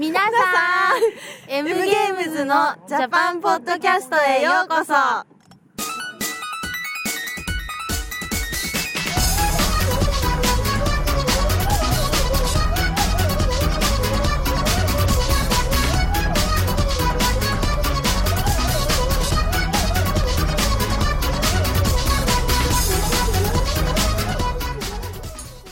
皆さん M ゲームズのジャパンポッドキャストへようこそ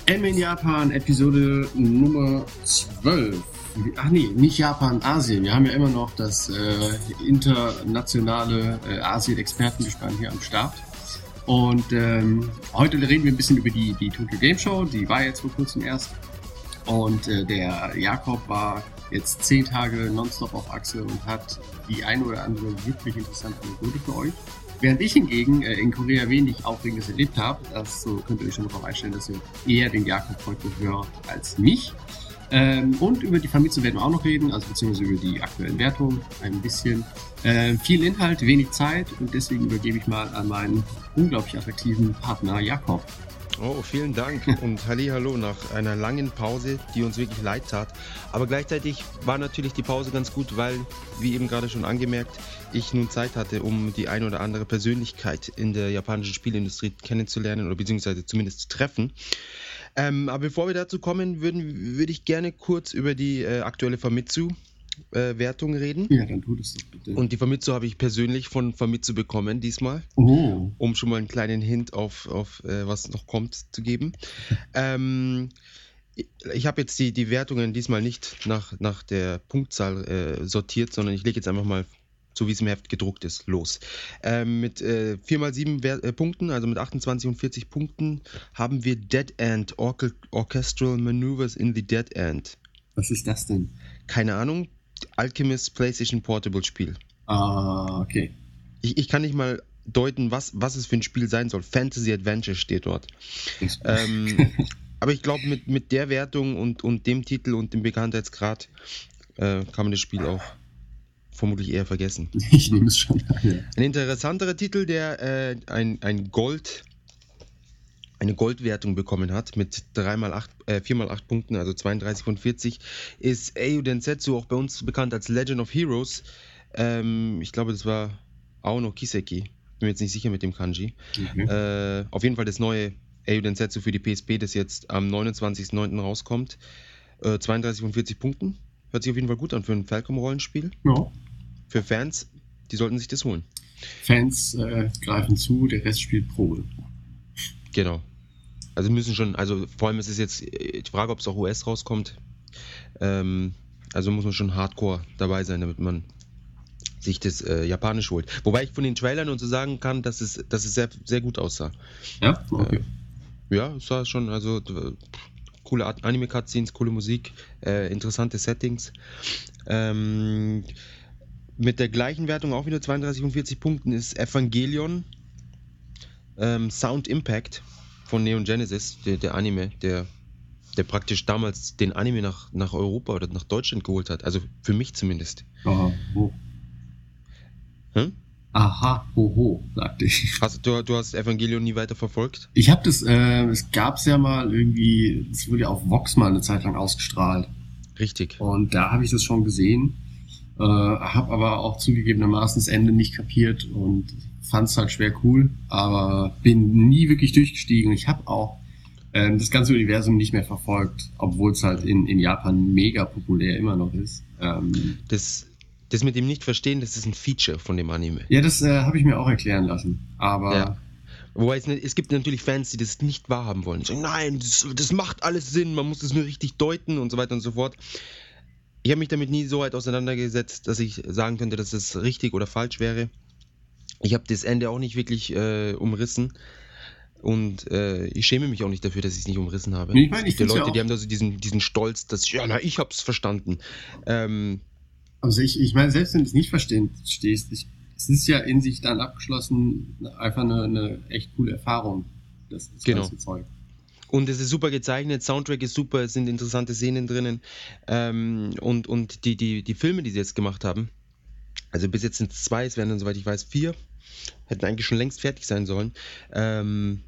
M in Japan, Episode Nummer 12. Ach nee, nicht Japan, Asien. Wir haben ja immer noch das äh, internationale äh, Asien-Expertengespann hier am Start. Und ähm, heute reden wir ein bisschen über die, die Tokyo Game Show. Die war jetzt vor kurzem erst. Und äh, der Jakob war jetzt zehn Tage nonstop auf Achse und hat die eine oder andere wirklich interessante Anekdote für euch. Während ich hingegen äh, in Korea wenig Aufregendes erlebt habe, das so könnt ihr euch schon darauf einstellen, dass ihr eher den Jakob heute hört als mich. Ähm, und über die Famitsu werden wir auch noch reden, also beziehungsweise über die aktuellen Wertungen ein bisschen. Äh, viel Inhalt, wenig Zeit und deswegen übergebe ich mal an meinen unglaublich attraktiven Partner Jakob. Oh, vielen Dank und hallo nach einer langen Pause, die uns wirklich leid tat. Aber gleichzeitig war natürlich die Pause ganz gut, weil, wie eben gerade schon angemerkt, ich nun Zeit hatte, um die ein oder andere Persönlichkeit in der japanischen Spielindustrie kennenzulernen oder beziehungsweise zumindest zu treffen. Ähm, aber bevor wir dazu kommen, würden, würde ich gerne kurz über die äh, aktuelle Famitsu äh, Wertung reden. Ja, dann tut es doch bitte. Und die Famitsu habe ich persönlich von Famitsu bekommen diesmal, oh, um schon mal einen kleinen Hint auf, auf äh, was noch kommt zu geben. ähm, ich habe jetzt die, die Wertungen diesmal nicht nach, nach der Punktzahl äh, sortiert, sondern ich lege jetzt einfach mal, so wie es im Heft gedruckt ist, los. Ähm, mit äh, 4x7 Wer äh, Punkten, also mit 28 und 40 Punkten, haben wir Dead End, Orche Orchestral Maneuvers in the Dead End. was ist das denn? Keine Ahnung, Alchemist PlayStation Portable Spiel. Ah, okay. Ich, ich kann nicht mal deuten, was, was es für ein Spiel sein soll. Fantasy Adventure steht dort. Ähm, aber ich glaube, mit, mit der Wertung und, und dem Titel und dem Bekanntheitsgrad äh, kann man das Spiel auch vermutlich eher vergessen. ich nehme es schon an. Ja. Ein interessanterer Titel, der äh, ein, ein Gold, eine Goldwertung bekommen hat mit 3x8, äh, 4x8 Punkten, also 32 von 40, ist Eiju Densetsu, auch bei uns bekannt als Legend of Heroes. Ähm, ich glaube, das war Aono Kiseki. Bin mir jetzt nicht sicher mit dem Kanji. Mhm. Äh, auf jeden Fall das neue Eiju Densetsu für die PSP, das jetzt am 29.09. rauskommt. Äh, 32 von 40 Punkten. Hört sich auf jeden Fall gut an für ein Falcom-Rollenspiel. Ja. Für Fans, die sollten sich das holen. Fans äh, greifen zu, der Rest spielt Probe. Genau. Also müssen schon, also vor allem ist es jetzt äh, die Frage, ob es auch US rauskommt. Ähm, also muss man schon hardcore dabei sein, damit man sich das äh, Japanisch holt. Wobei ich von den Trailern und so sagen kann, dass es, dass es sehr, sehr gut aussah. Ja, okay. Ja, es war schon, also coole Art- Anime-Cutscenes, coole Musik, äh, interessante Settings. Ähm, mit der gleichen Wertung auch wieder 32 von 40 Punkten ist Evangelion ähm, Sound Impact von Neon Genesis, der, der Anime, der, der praktisch damals den Anime nach, nach Europa oder nach Deutschland geholt hat. Also für mich zumindest. Aha, ho. Hm? Aha, hoho, sagte ich. Hast, du, du hast Evangelion nie weiter verfolgt? Ich habe das, äh, es gab's ja mal irgendwie, es wurde ja auf Vox mal eine Zeit lang ausgestrahlt. Richtig. Und da habe ich das schon gesehen, äh, habe aber auch zugegebenermaßen das Ende nicht kapiert und fand es halt schwer cool, aber bin nie wirklich durchgestiegen. Ich habe auch ähm, das ganze Universum nicht mehr verfolgt, obwohl es halt in, in Japan mega populär immer noch ist. Ähm, Das, das mit dem Nicht-Verstehen, das ist ein Feature von dem Anime. ja, das äh, habe ich mir auch erklären lassen. Aber Ja. Wobei es, nicht, es gibt natürlich Fans, die das nicht wahrhaben wollen. Die sagen, nein, das, das macht alles Sinn, man muss es nur richtig deuten und so weiter und so fort. Ich habe mich damit nie so weit auseinandergesetzt, dass ich sagen könnte, dass es richtig oder falsch wäre. Ich habe das Ende auch nicht wirklich äh, umrissen. Und äh, ich schäme mich auch nicht dafür, dass ich es nicht umrissen habe. Ich meine, ich es gibt find's ja Leute, die haben da so diesen, diesen Stolz, dass, ja, na, ich hab's verstanden. Ähm, Also ich, ich meine, selbst wenn du es nicht verstehen stehst, ich, es ist ja in sich dann abgeschlossen einfach eine, eine echt coole Erfahrung, das, das Genau. ganze Zeug. Und es ist super gezeichnet, Soundtrack ist super, es sind interessante Szenen drinnen. Ähm, und und die, die, die Filme, die sie jetzt gemacht haben, also bis jetzt sind es zwei, es werden dann, soweit ich weiß, vier, hätten eigentlich schon längst fertig sein sollen. Ähm,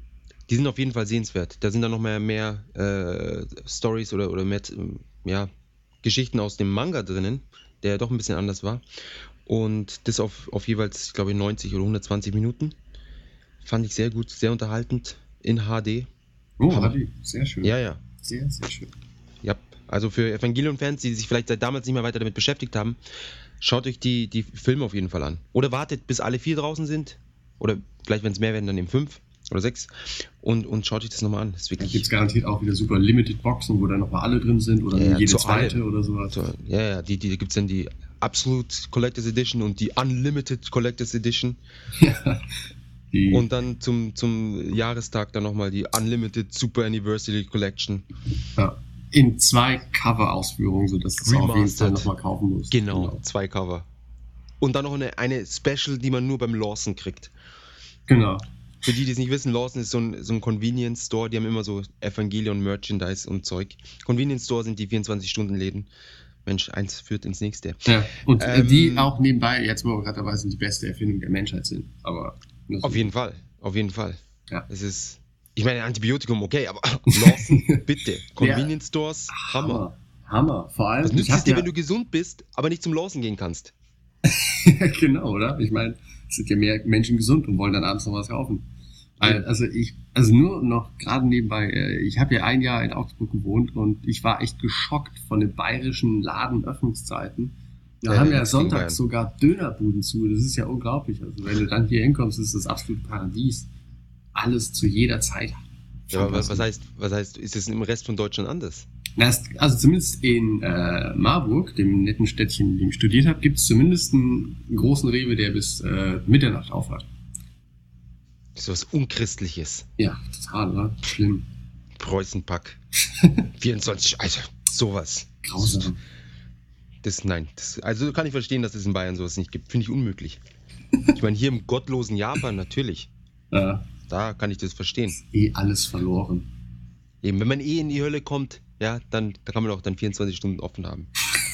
die sind auf jeden Fall sehenswert. Da sind dann noch mehr, mehr äh, Stories oder, oder mehr, ja, Geschichten aus dem Manga drinnen, der doch ein bisschen anders war. Und das auf, auf jeweils, ich glaube, 90 oder 120 Minuten. Fand ich sehr gut, sehr unterhaltend in HD. Oh. Hadi, sehr schön. Ja, ja. Sehr, sehr schön. Ja, also für Evangelion-Fans, die sich vielleicht seit damals nicht mehr weiter damit beschäftigt haben, schaut euch die, die Filme auf jeden Fall an. Oder wartet, bis alle vier draußen sind. Oder vielleicht, wenn es mehr werden, dann eben fünf oder sechs. Und, und schaut euch das nochmal an. Das ist Da wirklich. gibt es garantiert auch wieder super Limited Boxen, wo dann nochmal alle drin sind oder Ja, ja, jede zu zweite allem. oder sowas. So, ja, ja, die, die gibt es dann die Absolute Collectors Edition und die Unlimited Collectors Edition. Ja. Die, Und dann zum, zum Jahrestag dann nochmal die Unlimited Super Anniversary Collection. ja, in zwei Cover-Ausführungen, sodass du es auf jeden Fall nochmal kaufen musst. Genau, zwei Cover. Und dann noch eine, eine Special, die man nur beim Lawson kriegt. Genau. Für die, die es nicht wissen, Lawson ist so ein, so ein Convenience Store, die haben immer so Evangelion Merchandise und Zeug. Convenience Store sind die 24-Stunden-Läden. Mensch, eins führt ins nächste. Ja. Und äh, Ähm, die auch nebenbei, jetzt wo wir gerade dabei sind, die beste Erfindung der Menschheit sind. Aber nur so. Auf jeden Fall, auf jeden Fall. Ja. Es ist, ich meine, Antibiotikum, okay, aber Lawson, bitte. Convenience Stores, Hammer. Hammer. Hammer. Vor allem, Was nützt es dir, ja, wenn du gesund bist, aber nicht zum Lawson gehen kannst? genau, oder? Ich meine, es sind ja mehr Menschen gesund und wollen dann abends noch was kaufen. Also ich, also nur noch gerade nebenbei, äh, ich habe ja ein Jahr in Augsburg gewohnt und ich war echt geschockt von den bayerischen Ladenöffnungszeiten. Da Ja, haben ja sonntags sogar Dönerbuden zu. Das ist ja unglaublich. Also wenn du dann hier hinkommst, ist das absolute Paradies. Alles zu jeder Zeit. Ja, aber was, was heißt, was heißt, ist es im Rest von Deutschland anders? Na, es- Also zumindest in äh, Marburg, dem netten Städtchen, in dem ich studiert habe, gibt es zumindest einen großen Rewe, der bis äh, Mitternacht aufhat. So was Unchristliches. Ja, total, oder? Schlimm. Preußenpack. 24, also sowas. Grausam. Das, nein, das, also kann ich verstehen, dass es in Bayern sowas nicht gibt. Finde ich unmöglich. Ich meine, hier im gottlosen Japan natürlich. Äh, Da kann ich das verstehen. eh alles verloren. Eben, wenn man eh in die Hölle kommt, ja, dann da kann man auch dann 24 Stunden offen haben.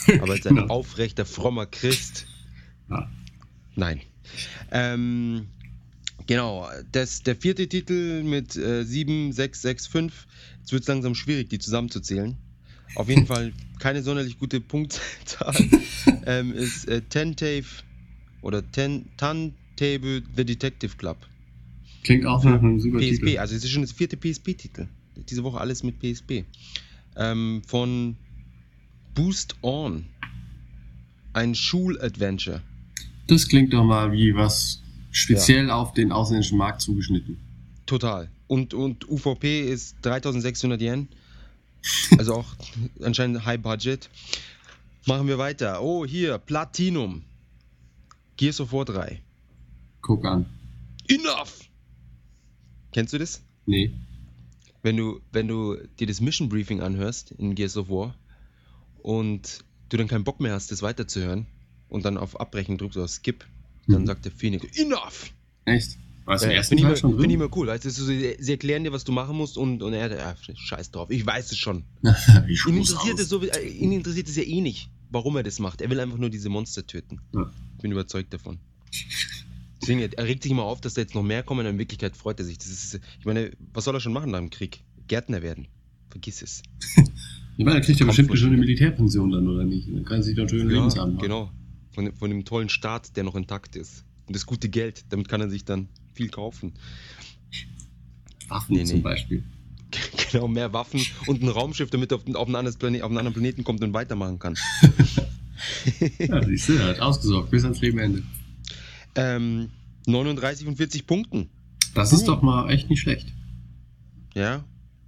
Aber als ein Genau. aufrechter, frommer Christ, Ja. nein. Ähm, genau, das, der vierte Titel mit äh, 7, 6, 6, 5. Jetzt wird es langsam schwierig, die zusammenzuzählen. Auf jeden Fall keine sonderlich gute Punktzahl. ähm, ist äh, Tentave oder Ten, Tantable The Detective Club. Klingt auch nach einem super PSP, Titel. also es ist schon das vierte PSP-Titel. Diese Woche alles mit PSP. Ähm, von Boost On. Ein Schuladventure. Das klingt doch mal wie was speziell auf den ausländischen Markt zugeschnitten. Total. Und, und UVP ist 3600 Yen. Also auch anscheinend High Budget. Machen wir weiter. Oh, hier, Platinum. Gears of War 3. Guck an. Enough! Kennst du das? Nee. wenn du, wenn du dir das Mission Briefing anhörst in Gears of War und du dann keinen Bock mehr hast, das weiterzuhören und dann auf Abbrechen drückst oder Skip, dann Mhm. sagt der Phoenix, enough! Echt? War es im Ja, ersten immer- schon find ich drin? immer cool. Weißt du, sie, erklären dir, was du machen musst und, und er, ja, scheiß drauf, ich weiß es schon. ich Ihn interessiert, es so, äh, ihn interessiert es ja eh nicht, warum er das macht. Er will einfach nur diese Monster töten. Ja. Ich bin überzeugt davon. Deswegen, er regt sich immer auf, dass da jetzt noch mehr kommen, und in Wirklichkeit freut er sich. Das ist, ich meine, was soll er schon machen nach dem Krieg? Gärtner werden. Vergiss es. Ich meine, da kriegt er Kommt bestimmt schon eine Militärpension dann, oder nicht? Dann kann er sich doch schön Ja, Lebensabend machen. genau. Von, von dem tollen Staat, der noch intakt ist. Und das gute Geld, damit kann er sich dann viel kaufen. Waffen Nee, zum nee. Beispiel. genau, mehr Waffen und ein Raumschiff, damit er auf, auf, einen anderen Planeten kommt und weitermachen kann. Ja, siehst du, hat ausgesorgt bis ans Lebenende. Ähm, 39 von 40 Punkten. Das ist Cool. doch mal echt nicht schlecht. Ja,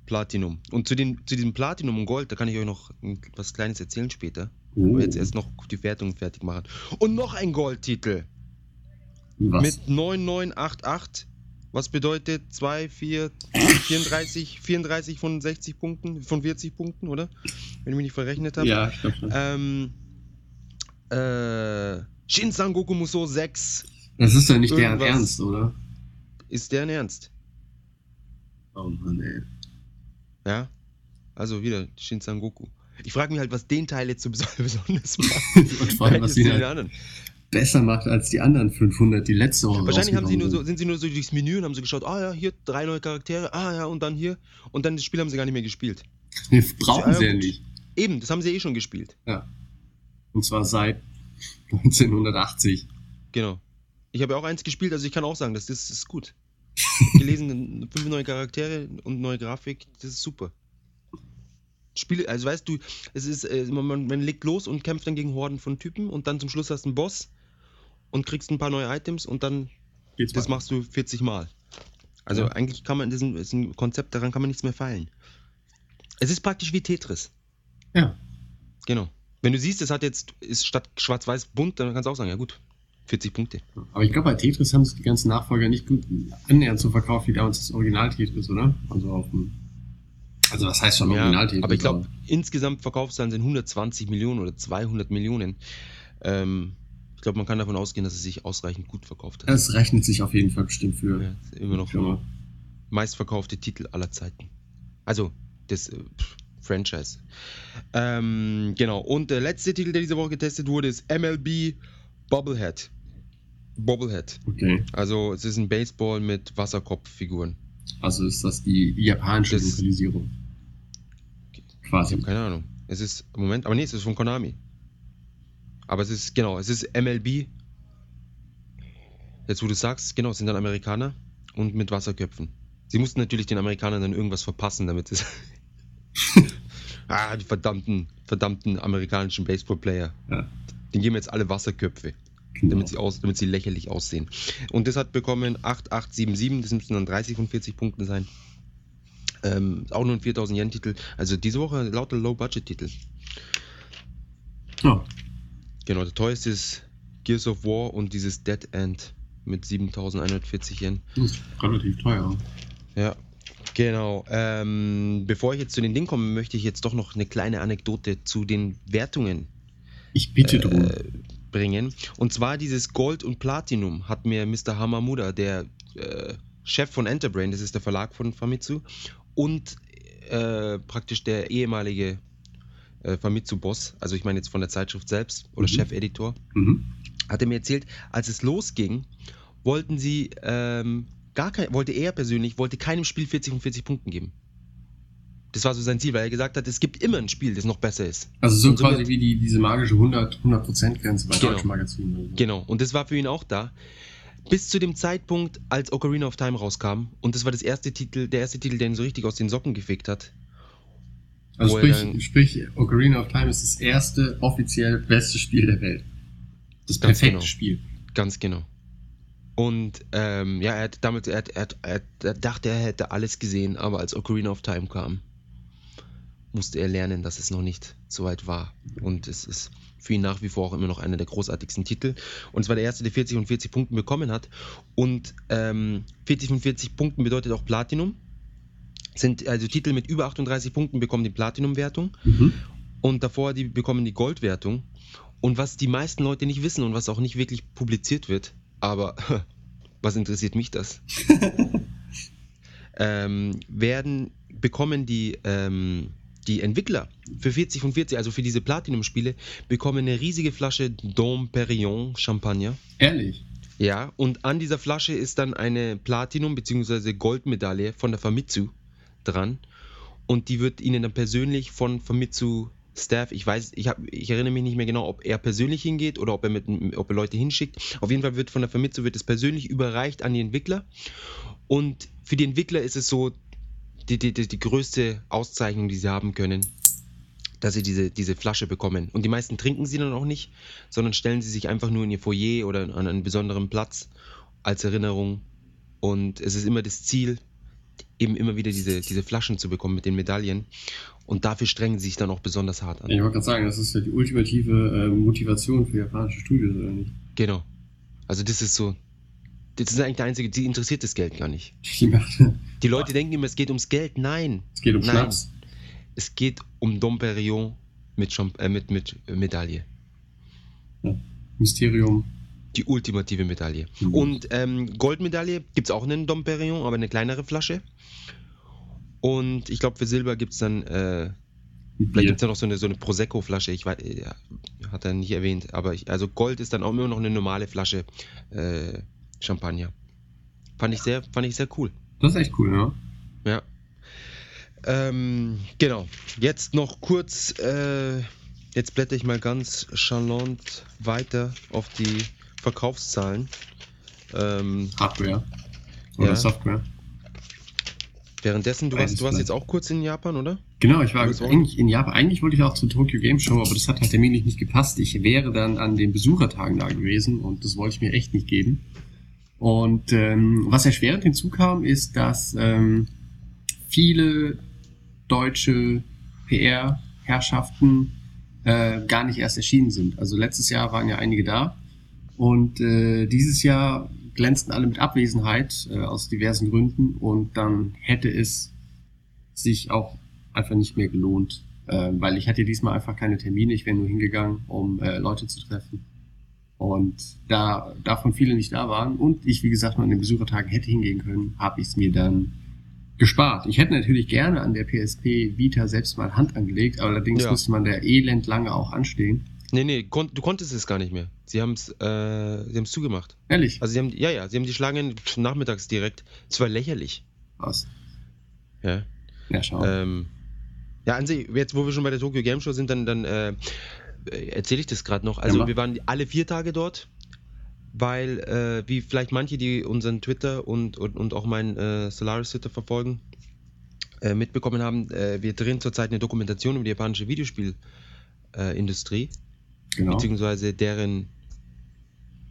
Platinum. Und zu, den, zu diesem Platinum und Gold, da kann ich euch noch was Kleines erzählen später. Oh, Aber jetzt erst noch die Wertung fertig machen. Und noch ein Goldtitel was? mit 9988. Was bedeutet 2, 4, 34, 34 von 60 Punkten, von 40 Punkten, oder? Wenn ich mich nicht verrechnet habe. ja, ich glaube. Ähm, äh, Shin Sangoku Musou 6. Das ist ja nicht deren irgendwas- Ernst, oder? Ist deren Ernst? Oh Mann, ey. Ja? Also wieder Shin Sangoku. Ich frage mich halt, was den Teil jetzt so bes- besonders macht. Und vor allem, was den halt anderen. Besser macht als die anderen 500, die letzte Woche Wahrscheinlich haben sie nur so, sind sie nur so durchs Menü und haben so geschaut, ah ja, hier drei neue Charaktere, ah ja, und dann hier. Und dann das Spiel haben sie gar nicht mehr gespielt. Nee, brauchen sie ja nicht. Eben, das haben sie eh schon gespielt. Ja. Und zwar seit 1980. Genau. Ich habe ja auch eins gespielt, also ich kann auch sagen, das, das ist gut. Gelesen, fünf neue Charaktere und neue Grafik, das ist super. Spiele, also weißt du, es ist, äh, man, man legt los und kämpft dann gegen Horden von Typen und dann zum Schluss hast du einen Boss und kriegst ein paar neue Items und dann Geht's das weiter. machst du 40 Mal. Also Ja. eigentlich kann man, ist ein Konzept, daran kann man nichts mehr feilen. Es ist praktisch wie Tetris. Ja. Genau. Wenn du siehst, es hat jetzt, ist statt schwarz-weiß bunt, dann kannst du auch sagen, ja gut, 40 Punkte. Aber ich glaube, bei Tetris haben sich die ganzen Nachfolger nicht gut annähernd so verkauft wie damals das Original Tetris, oder? Also auf dem. Also das heißt schon Ja, Original Tetris. aber ich glaube, insgesamt Verkaufszahlen sind 120 Millionen oder 200 Millionen. Ähm, ich glaube, man kann davon ausgehen, dass es sich ausreichend gut verkauft hat. es rechnet sich auf jeden Fall bestimmt für. Ja, immer noch Firma. meistverkaufte Titel aller Zeiten. Also das äh, Franchise. Ähm, genau. Und der letzte Titel, der diese Woche getestet wurde, ist MLB Bobblehead. Bobblehead. Okay. Also es ist ein Baseball mit Wasserkopffiguren. Also ist das die japanische Das- Lokalisierung. Ich Quasi. habe keine Ahnung. Es ist, Moment, aber nee, es ist von Konami. Aber es ist, genau, es ist MLB. Jetzt, wo du sagst, genau, es sind dann Amerikaner und mit Wasserköpfen. Sie mussten natürlich den Amerikanern dann irgendwas verpassen, damit es. ah, die verdammten, verdammten amerikanischen Baseballplayer. Ja. Den geben jetzt alle Wasserköpfe, Genau. damit sie, aus, damit sie lächerlich aussehen. Und das hat bekommen 8877, das müssten dann 30 von 40 Punkten sein. Ähm, auch nur ein 4000 Yen-Titel. Also diese Woche lauter Low-Budget-Titel. Ja. Genau, der teuerste ist Gears of War und dieses Dead End mit 7140 Yen. Das ist relativ teuer. Ja, genau. Ähm, bevor ich jetzt zu den Dingen komme, möchte ich jetzt doch noch eine kleine Anekdote zu den Wertungen Ich bitte drum. äh, bringen. Und zwar dieses Gold und Platinum hat mir Mr. Hamamuda, der äh, Chef von Enterbrain, das ist der Verlag von Famitsu, und äh, praktisch der ehemalige äh, Famitsu-Boss, also ich meine jetzt von der Zeitschrift selbst oder Mhm. Chefeditor, Mhm. hat er mir erzählt, als es losging, wollten sie ähm, gar kein, wollte er persönlich, wollte keinem Spiel 40 von 40 Punkten geben. Das war so sein Ziel, weil er gesagt hat, es gibt immer ein Spiel, das noch besser ist. Also so Und somit- quasi wie die, diese magische 100, 100% Grenze bei Genau. deutschen Magazinen. so. Genau, und das war für ihn auch da. Bis zu dem Zeitpunkt, als Ocarina of Time rauskam, und das war das erste Titel, der erste Titel, der ihn so richtig aus den Socken gefegt hat. Also sprich, sprich, Ocarina of Time ist das erste offiziell beste Spiel der Welt. Das Ganz perfekte genau. Spiel. Ganz genau. Und ähm, ja, er hat damit, er, hat, er, hat, er, dachte, er hätte alles gesehen, aber als Ocarina of Time kam, musste er lernen, dass es noch nicht so weit war. Und es ist für ihn nach wie vor auch immer noch einer der großartigsten Titel. Und es war der erste, der 40 von 40 Punkten bekommen hat. Und ähm, 40 von 40 Punkten bedeutet auch Platinum. Sind also Titel mit über 38 Punkten bekommen die Platinum-Wertung Mhm. und davor die bekommen die Goldwertung. Und was die meisten Leute nicht wissen und was auch nicht wirklich publiziert wird, aber was interessiert mich das? ähm, werden bekommen die, ähm, die Entwickler für 40 von 40, also für diese Platinum-Spiele, bekommen eine riesige Flasche Dom Perignon Champagner. Ehrlich. Ja, und an dieser Flasche ist dann eine Platinum- bzw. Goldmedaille von der Famitsu dran. Und die wird Ihnen dann persönlich von Famitsu Staff, ich weiß, ich, hab, ich erinnere mich nicht mehr genau, ob er persönlich hingeht oder ob er, mit, ob er Leute hinschickt. Auf jeden Fall wird von der Famitsu wird es persönlich überreicht an die Entwickler. Und für die Entwickler ist es so die, die, die, die größte Auszeichnung, die sie haben können, dass sie diese, diese Flasche bekommen. Und die meisten trinken sie dann auch nicht, sondern stellen sie sich einfach nur in ihr Foyer oder an einen besonderen Platz als Erinnerung. Und es ist immer das Ziel, eben immer wieder diese, diese Flaschen zu bekommen mit den Medaillen. Und dafür strengen sie sich dann auch besonders hart an. Ich wollte gerade sagen, das ist ja die ultimative äh, Motivation für japanische Studios, oder nicht? Genau. Also das ist so. Das ist eigentlich der einzige, die interessiert das Geld gar nicht. Die macht, Die Leute denken immer, es geht ums Geld. Nein. es geht um Nein. Schnaps. Es geht um Dom Perignon mit, Champ äh, mit, mit Medaille. Mysterium. Die ultimative Medaille. Mhm. Und ähm, Goldmedaille gibt es auch einen Dom Perignon, aber eine kleinere Flasche. Und ich glaube, für Silber gibt es dann, äh, vielleicht gibt es ja noch so eine, so eine Prosecco-Flasche, ich weiß, ja, hat er nicht erwähnt, aber ich, also Gold ist dann auch immer noch eine normale Flasche äh, Champagner. Fand ich sehr, fand ich sehr cool. Das ist echt cool, ja. Ja. Ähm, genau. Jetzt noch kurz, äh, jetzt blätter ich mal ganz charmant weiter auf die Verkaufszahlen. Ähm, Hardware. Oder Ja. Software. währenddessen, du warst, du warst jetzt auch kurz in Japan, oder? Genau, ich war- eigentlich in Japan. Eigentlich wollte ich auch zur Tokyo Game Show, aber das hat halt terminlich nicht gepasst. Ich wäre dann an den Besuchertagen da gewesen und das wollte ich mir echt nicht geben. Und ähm, was erschwerend hinzukam, ist, dass ähm, viele deutsche PR-Herrschaften äh, gar nicht erst erschienen sind. Also letztes Jahr waren ja einige da und äh, dieses Jahr glänzten alle mit Abwesenheit äh, aus diversen Gründen und dann hätte es sich auch einfach nicht mehr gelohnt, äh, weil ich hatte diesmal einfach keine Termine. Ich wäre nur hingegangen, um äh, Leute zu treffen. Und da davon viele nicht da waren und ich, wie gesagt, nur an den Besuchertagen hätte hingehen können, habe ich es mir dann gespart. Ich hätte natürlich gerne an der PSP Vita selbst mal Hand angelegt, aber allerdings Ja. musste man da elend lange auch anstehen. Nee, nee, kon du konntest es gar nicht mehr. Sie haben es äh, sie haben's zugemacht. Ehrlich? Also sie haben, ja, ja, sie haben die Schlangen nachmittags direkt. Es war lächerlich. Was? Ja. Ja, schau. Ähm, ja, an sich, jetzt wo wir schon bei der Tokyo Game Show sind, dann, dann äh, erzähle ich das gerade noch. Also Ja, wir waren alle vier Tage dort, weil, äh, wie vielleicht manche, die unseren Twitter und, und, und auch meinen äh, Solaris Twitter verfolgen, äh, mitbekommen haben, äh, wir drehen zurzeit eine Dokumentation über die japanische Videospielindustrie, Industrie, genau. beziehungsweise deren,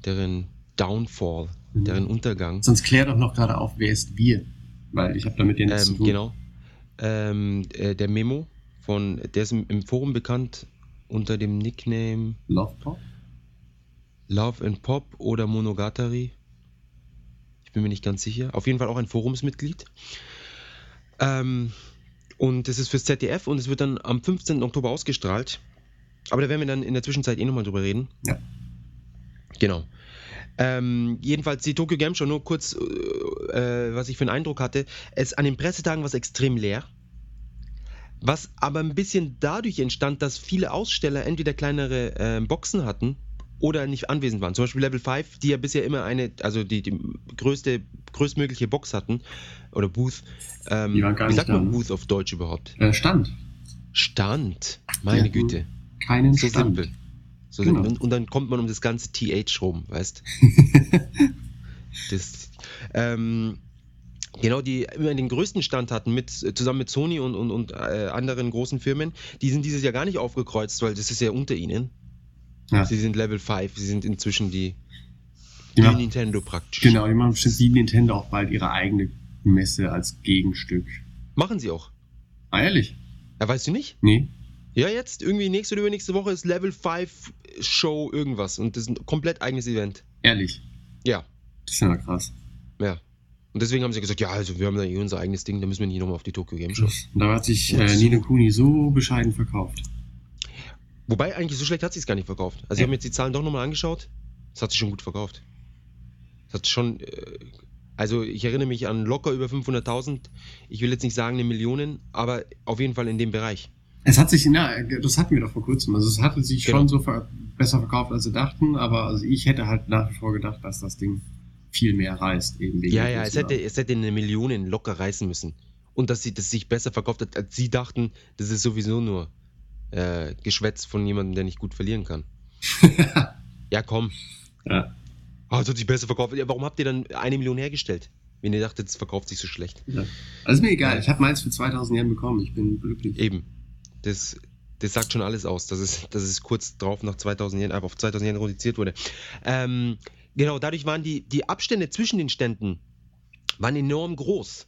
deren Downfall, Mhm. deren Untergang. Sonst klär doch noch gerade auf, wer ist wir? Weil ich habe damit ja nichts zu Ähm, tun. genau. Ähm, äh, der Memo von, der ist im, im Forum bekannt unter dem Nickname Love Pop? Love and Pop oder Monogatari. Ich bin mir nicht ganz sicher. Auf jeden Fall auch ein Forumsmitglied. Ähm, und es ist fürs ZDF und es wird dann am 15. Oktober ausgestrahlt. Aber da werden wir dann in der Zwischenzeit eh nochmal drüber reden. Ja. Genau. Ähm, jedenfalls die Tokyo Game Show, nur kurz, äh, was ich für einen Eindruck hatte. Es, an den Pressetagen war es extrem leer. Was aber ein bisschen dadurch entstand, dass viele Aussteller entweder kleinere äh, Boxen hatten oder nicht anwesend waren. Zum Beispiel Level 5, die ja bisher immer eine, also die, die größte, größtmögliche Box hatten oder Booth. Ähm, Die waren gar wie sagt da, man ne? Booth auf Deutsch überhaupt? Äh, Stand. Stand. Meine hatten Güte. Keinen So Stand. simpel. So Genau. simpel. Und, und dann kommt man um das ganze TH rum, weißt das, ähm, Genau, die immer den größten Stand hatten, mit, zusammen mit Sony und, und, und äh, anderen großen Firmen, die sind dieses Jahr gar nicht aufgekreuzt, weil das ist ja unter ihnen. Ja. Sie sind Level 5, sie sind inzwischen die, Die die machen, Nintendo praktisch. genau, die machen bestimmt wie Nintendo auch bald ihre eigene Messe als Gegenstück. Machen sie auch. Ah, ehrlich? Ja, weißt du nicht? Nee? Ja, jetzt irgendwie nächste oder übernächste Woche ist Level 5 Show irgendwas und das ist ein komplett eigenes Event. Ehrlich? Ja, Das ist ja mal krass. ja. Und deswegen haben sie gesagt, ja, also wir haben da eh unser eigenes Ding, da müssen wir nicht nochmal auf die Tokyo Game Show. Und da hat sich äh. Nino Kuni so bescheiden verkauft. Wobei, eigentlich so schlecht hat sie es gar nicht verkauft. Also, ich Ja. habe mir jetzt die Zahlen doch nochmal angeschaut. Es hat sich schon gut verkauft. Es hat schon, äh, also ich erinnere mich an locker über 500.000. Ich will jetzt nicht sagen eine Million, aber auf jeden Fall in dem Bereich. Es hat sich, na, das hatten wir doch vor kurzem. Also es hatte sich Genau. schon so ver besser verkauft, als sie dachten, aber also ich hätte halt nach wie vor gedacht, dass das Ding viel mehr reißt. Eben wegen Ja, ja, es hätte, es hätte eine Million locker reißen müssen. Und dass sie das sich besser verkauft hat, als sie dachten, das ist sowieso nur äh, Geschwätz von jemandem, der nicht gut verlieren kann. ja, komm. Ja. Ah, es hat sich besser verkauft. Ja, warum habt ihr dann eine Million hergestellt? Wenn ihr dachtet, es verkauft sich so schlecht. Ja. Also ist mir egal, ich habe meins für 2000 Yen bekommen, ich bin glücklich. Eben. Das, das sagt schon alles aus, dass es, dass es kurz drauf nach 2000 Yen, einfach auf 2000 Yen reduziert wurde. Ähm, genau, dadurch waren die, die Abstände zwischen den Ständen waren enorm groß.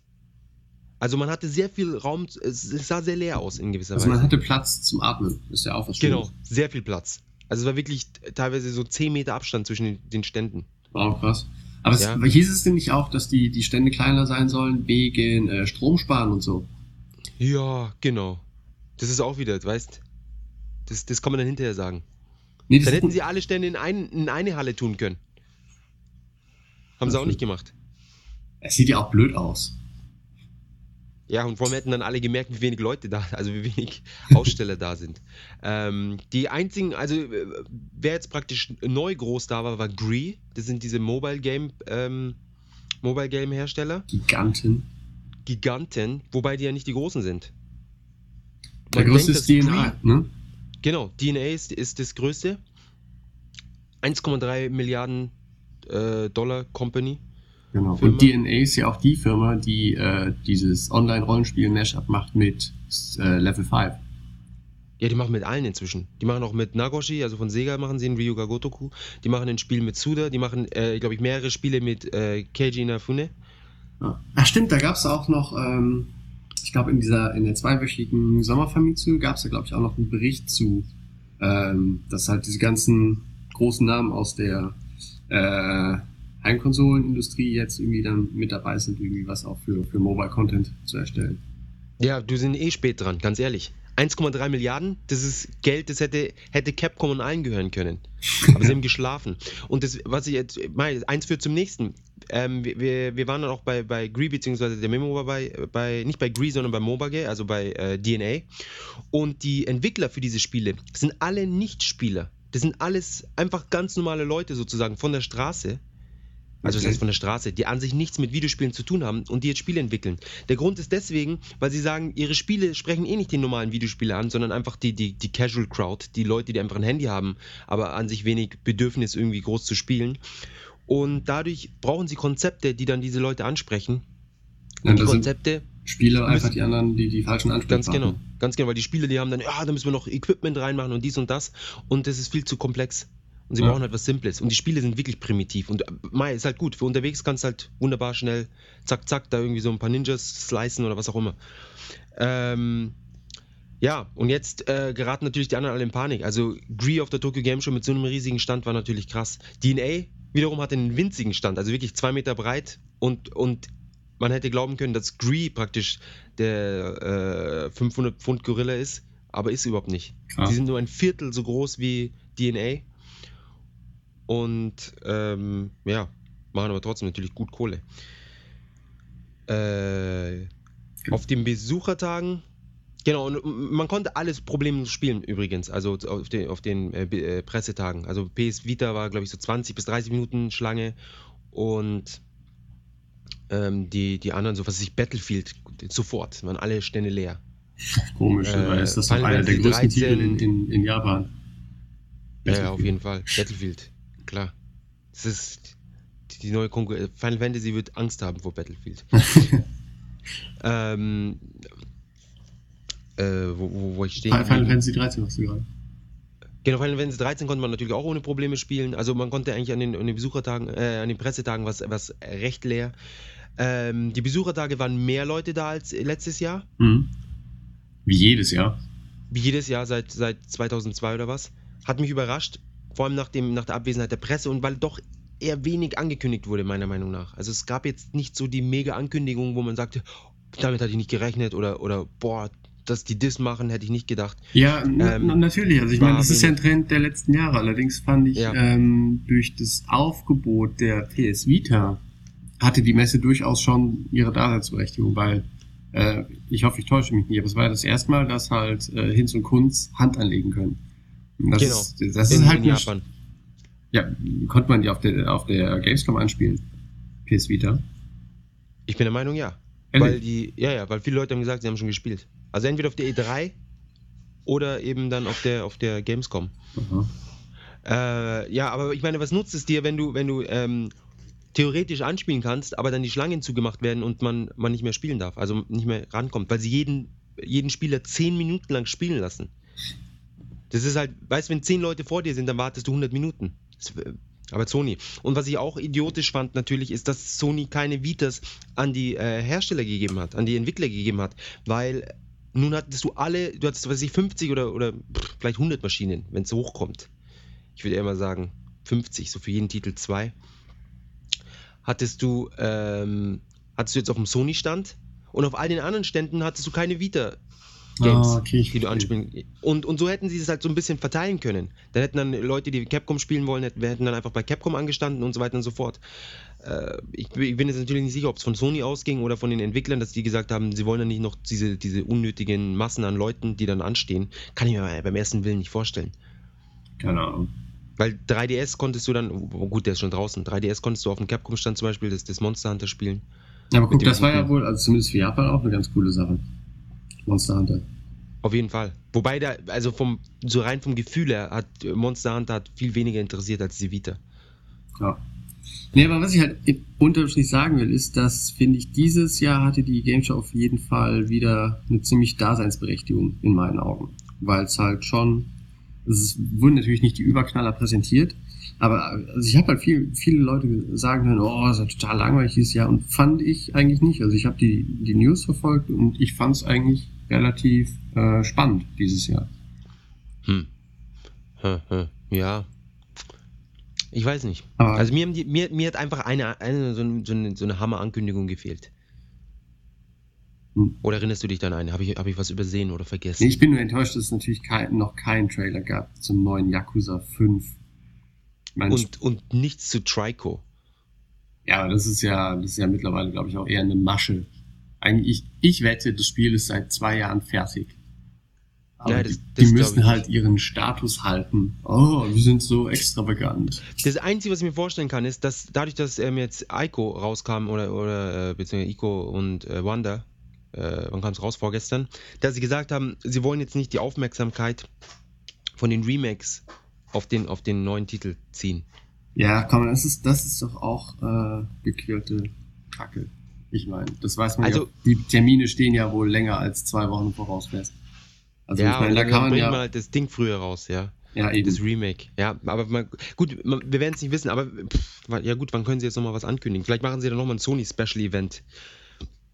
Also man hatte sehr viel Raum, es, sah sehr leer aus in gewisser Also man Weise. hatte Platz zum Atmen, ist ja auch was Genau, Schönes. sehr viel Platz. Also es war wirklich teilweise so 10 Meter Abstand zwischen den, den Ständen. Wow, krass. Aber es, Ja. hieß es denn nicht auch, dass die, die Stände kleiner sein sollen wegen äh, Stromsparen und so? Ja, genau. Das ist auch wieder, weißt das, das kann man dann hinterher sagen. Nee, Dann hätten sie alle Stände in, ein, in eine Halle tun können. Haben sie auch nicht gemacht. es sieht ja auch blöd aus. Ja, und vor allem hätten dann alle gemerkt, wie wenig Leute da, also wie wenig Aussteller da sind. Ähm, die einzigen, also äh, wer jetzt praktisch neu groß da war, war Gree. Das sind diese Mobile Game, ähm, Mobile Game Hersteller. Giganten. Giganten, wobei die ja nicht die großen sind. Der größte denkt, ist DNA, ne? Genau, DNA ist, ist das größte. 1,3 Milliarden äh, Dollar Company. Genau. Firma. Und DNA ist ja auch die Firma, die äh, dieses Online-Rollenspiel-Mashup macht mit äh, Level 5. Ja, die machen mit allen inzwischen. Die machen auch mit Nagoshi, also von Sega machen sie in Ryuga Gotoku. Die machen ein Spiel mit Suda, die machen, äh, glaube ich, mehrere Spiele mit äh, Keiji Inafune. Ja. Ach stimmt, da gab es auch noch, ähm, ich glaube in dieser, in der zweiwöchigen Sommerfamitsu gab es da glaube ich auch noch einen Bericht zu, ähm, dass halt diese ganzen großen Namen aus der äh, Heimkonsolenindustrie jetzt irgendwie dann mit dabei sind, irgendwie was auch für, für Mobile Content zu erstellen. Ja, du sind eh spät dran, ganz ehrlich. 1,3 Milliarden, das ist Geld, das hätte, hätte Capcom und allen gehören können. Aber sie haben geschlafen. Und das, was ich jetzt meine, eins führt zum nächsten. Ähm, wir- wir, waren dann auch bei, bei Gree, beziehungsweise der Memo war bei, bei, nicht bei Gree, sondern bei Mobage, also bei äh, DNA. Und die Entwickler für diese Spiele sind alle Nicht-Spieler. Das sind alles einfach ganz normale Leute sozusagen von der Straße. Also das heißt von der Straße, die an sich nichts mit Videospielen zu tun haben und die jetzt Spiele entwickeln. Der Grund ist deswegen, weil sie sagen, ihre Spiele sprechen eh nicht den normalen Videospieler an, sondern einfach die, die, die Casual Crowd, die Leute, die einfach ein Handy haben, aber an sich wenig Bedürfnis irgendwie groß zu spielen. Und dadurch brauchen sie Konzepte, die dann diese Leute ansprechen. Ja, Und die das sind Konzepte, Spieler einfach die anderen, die die falschen ganz Ansprechpartner. genau, ganz genau, weil die Spieler, die haben dann, ja, da müssen wir noch Equipment reinmachen und dies und das und das ist viel zu komplex. Und sie Ja. brauchen halt was Simples. Und die Spiele sind wirklich primitiv. Und äh, Mai ist halt gut. Für unterwegs kannst du halt wunderbar schnell, zack, zack, da irgendwie so ein paar Ninjas slicen oder was auch immer. Ähm, ja, und jetzt äh, geraten natürlich die anderen alle in Panik. Also Gree auf der Tokyo Game Show mit so einem riesigen Stand war natürlich krass. DNA wiederum hatte einen winzigen Stand, also wirklich zwei Meter breit und, und man hätte glauben können, dass Gree praktisch der äh, 500 Pfund Gorilla ist, aber ist überhaupt nicht. Krass. Die sind nur ein Viertel so groß wie DNA und ähm, ja, machen aber trotzdem natürlich gut Kohle. Äh, auf den Besuchertagen, genau, und man konnte alles problemlos spielen übrigens, also auf den, auf den äh, äh, Pressetagen. Also PS Vita war, glaube ich, so 20 bis 30 Minuten Schlange und ähm, die, die anderen, so was weiß ich, Battlefield, sofort, waren alle Stände leer. Komisch, Äh, weil ist das einer der größten Titel 13 in, in, in Japan. Ja, ja, auf jeden Fall. Battlefield, klar. Das ist die- neue Konkurrenz. Final Fantasy wird Angst haben vor Battlefield. ähm, äh, wo, wo, wo ich stehen Final? Fantasy 13 hast du gerade. Genau, Final Fantasy 13 konnte man natürlich auch ohne Probleme spielen. Also man konnte eigentlich an den, an den Besuchertagen, äh, an den Pressetagen was, was recht leer. Ähm, die Besuchertage waren mehr Leute da als letztes Jahr. Mhm. Wie jedes Jahr. Wie jedes Jahr seit, seit 2002 oder was. Hat mich überrascht, vor allem nach, dem, nach der Abwesenheit der Presse und weil doch eher wenig angekündigt wurde, meiner Meinung nach. Also es gab jetzt nicht so die mega Ankündigung, wo man sagte, damit hatte ich nicht gerechnet oder, oder boah, dass die das machen, hätte ich nicht gedacht. Ja, Ähm, natürlich. Also ich meine, das ist ja ein. Trend der letzten Jahre. Allerdings fand ich Ja. ähm, durch das Aufgebot der PS Vita hatte die Messe durchaus schon ihre Daseinsberechtigung, weil äh, ich hoffe, ich täusche mich nicht, aber es war ja das erste Mal, dass halt äh, Hinz und Kunz Hand anlegen können. Das Genau. ist, das in, ist halt in Japan. Ja, konnte man die auf der auf der Gamescom anspielen. PS Vita. Ich bin der Meinung, ja. Ehrlich? Weil die, ja, ja, weil viele Leute haben gesagt, sie haben schon gespielt. Also entweder auf der E3 oder eben dann auf der, auf der Gamescom. Äh, ja, aber ich meine, was nutzt es dir, wenn du, wenn du ähm, theoretisch anspielen kannst, aber dann die Schlangen zugemacht werden und man, man nicht mehr spielen darf, also nicht mehr rankommt, weil sie jeden, jeden Spieler zehn Minuten lang spielen lassen. Das ist halt, weißt du, wenn zehn Leute vor dir sind, dann wartest du 100 Minuten. Das, äh, aber Sony. Und was ich auch idiotisch fand natürlich, ist, dass Sony keine Vitas an die äh, Hersteller gegeben hat, an die Entwickler gegeben hat, weil nun hattest du alle, du hattest, weiß ich, 50 oder, oder vielleicht 100 Maschinen, wenn es hochkommt. Ich würde eher mal sagen 50, so für jeden Titel zwei. Hattest du, ähm, hattest du jetzt auf dem Sony-Stand und auf all den anderen Ständen hattest du keine Vita. Games, Ah, okay, die du anspielen. Und, und so hätten sie es halt so ein bisschen verteilen können. Dann hätten dann Leute, die Capcom spielen wollen, hätten, hätten dann einfach bei Capcom angestanden und so weiter und so fort. Äh, ich, ich bin jetzt natürlich nicht sicher, ob es von Sony ausging oder von den Entwicklern, dass die gesagt haben, sie wollen dann nicht noch diese, diese unnötigen Massen an Leuten, die dann anstehen. Kann ich mir beim ersten Willen nicht vorstellen. Keine Ahnung. Weil 3DS konntest du dann, oh gut, der ist schon draußen, 3DS konntest du auf dem Capcom-Stand zum Beispiel das, das Monster Hunter spielen. Ja, aber guck, das war ja wohl, also zumindest für Japan auch eine ganz coole Sache. Monster Hunter. Auf jeden Fall. Wobei da, also vom, so rein vom Gefühl her, hat Monster Hunter hat viel weniger interessiert als die Vita. Ja. Nee, aber was ich halt unterm sagen will, ist, dass, finde ich, dieses Jahr hatte die Game Show auf jeden Fall wieder eine ziemlich Daseinsberechtigung in meinen Augen. Weil es halt schon, es wurden natürlich nicht die Überknaller präsentiert, aber also ich habe halt viel, viele Leute sagen hören, oh, das ist ja total langweilig dieses Jahr und fand ich eigentlich nicht. Also ich habe die, die News verfolgt und ich fand es eigentlich relativ äh, spannend dieses Jahr. Hm. Ja. Ich weiß nicht. Aber also mir, mir, mir hat einfach eine, eine, so, eine, so eine Hammer-Ankündigung gefehlt. Hm. Oder erinnerst du dich dann an? Habe ich, hab ich was übersehen oder vergessen? Nee, ich bin nur enttäuscht, dass es natürlich kein, noch keinen Trailer gab zum neuen Yakuza 5. Und, und nichts zu Trico. Ja, das ist ja, das ist ja mittlerweile, glaube ich, auch eher eine Masche. Eigentlich, ich, wette, das Spiel ist seit zwei Jahren fertig. Aber ja, das, die, das die müssen halt ihren Status halten. Oh, wir sind so extravagant. Das Einzige, was ich mir vorstellen kann, ist, dass dadurch, dass ähm, jetzt Ico rauskam oder, oder äh, beziehungsweise Ico und äh, Wanda, äh, wann kam es raus? Vorgestern, dass sie gesagt haben, sie wollen jetzt nicht die Aufmerksamkeit von den Remakes auf den, auf den neuen Titel ziehen. Ja, komm, das ist, das ist doch auch äh, gequirlte Kacke. Ich meine, das weiß man also, ja. Die Termine stehen ja wohl länger als zwei Wochen voraus fest. Also ja, ich meine, da kann man ja. man halt das Ding früher raus, ja. Ja, eben. Das Remake. Ja, aber man, gut, man, wir werden es nicht wissen, aber pff, ja gut, wann können sie jetzt nochmal was ankündigen? Vielleicht machen sie dann nochmal ein Sony-Special-Event.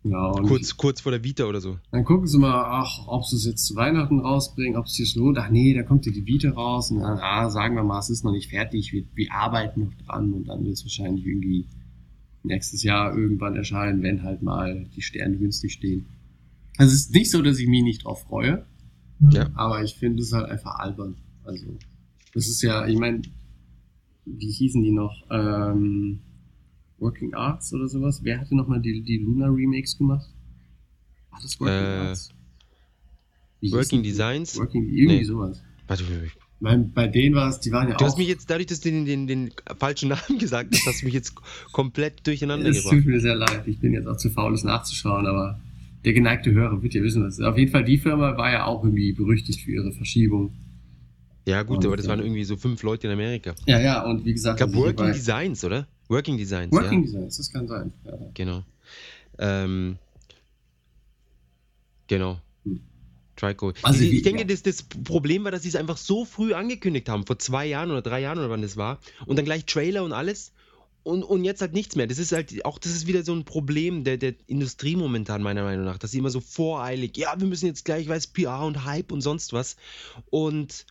Ja, kurz, kurz vor der Vita oder so. Dann gucken sie mal, ach, ob sie es jetzt zu Weihnachten rausbringen, ob es sich lohnt. Ach nee, da kommt ja die Vita raus und dann, ah, sagen wir mal, es ist noch nicht fertig, wir, wir arbeiten noch dran und dann wird es wahrscheinlich irgendwie nächstes Jahr irgendwann erscheinen, wenn halt mal die Sterne günstig stehen. Also es ist nicht so, dass ich mich nicht drauf freue, ja. aber ich finde es halt einfach albern. Also das ist ja, ich meine, wie hießen die noch? Ähm, Working Arts oder sowas? Wer hatte nochmal die, die Luna Remakes gemacht? War das Working äh, Arts? Working Designs? Working, irgendwie nee. sowas. Warte, bei, bei denen war es, die waren ja du auch. Du hast mich jetzt, dadurch, dass du den, den, den falschen Namen gesagt hast, hast du mich jetzt komplett durcheinander es gebracht. Es tut mir sehr leid. Ich bin jetzt auch zu faul, es nachzuschauen, aber der geneigte Hörer wird ja wissen, was. Auf jeden Fall, die Firma war ja auch irgendwie berüchtigt für ihre Verschiebung. Ja, gut, und, aber das waren irgendwie so fünf Leute in Amerika. Ja, ja, und wie gesagt. Ich glaube, Working Designs, oder? Working Designs. Working ja. Designs, das kann sein. Ja. Genau. Ähm, genau. Trico. Also ich, ich denke, ja. das, das Problem war, dass sie es einfach so früh angekündigt haben, vor zwei Jahren oder drei Jahren oder wann das war, und dann gleich Trailer und alles. Und, und jetzt halt nichts mehr. Das ist halt auch, das ist wieder so ein Problem der, der Industrie momentan, meiner Meinung nach, dass sie immer so voreilig, ja, wir müssen jetzt gleich, weiß, PR und Hype und sonst was. Und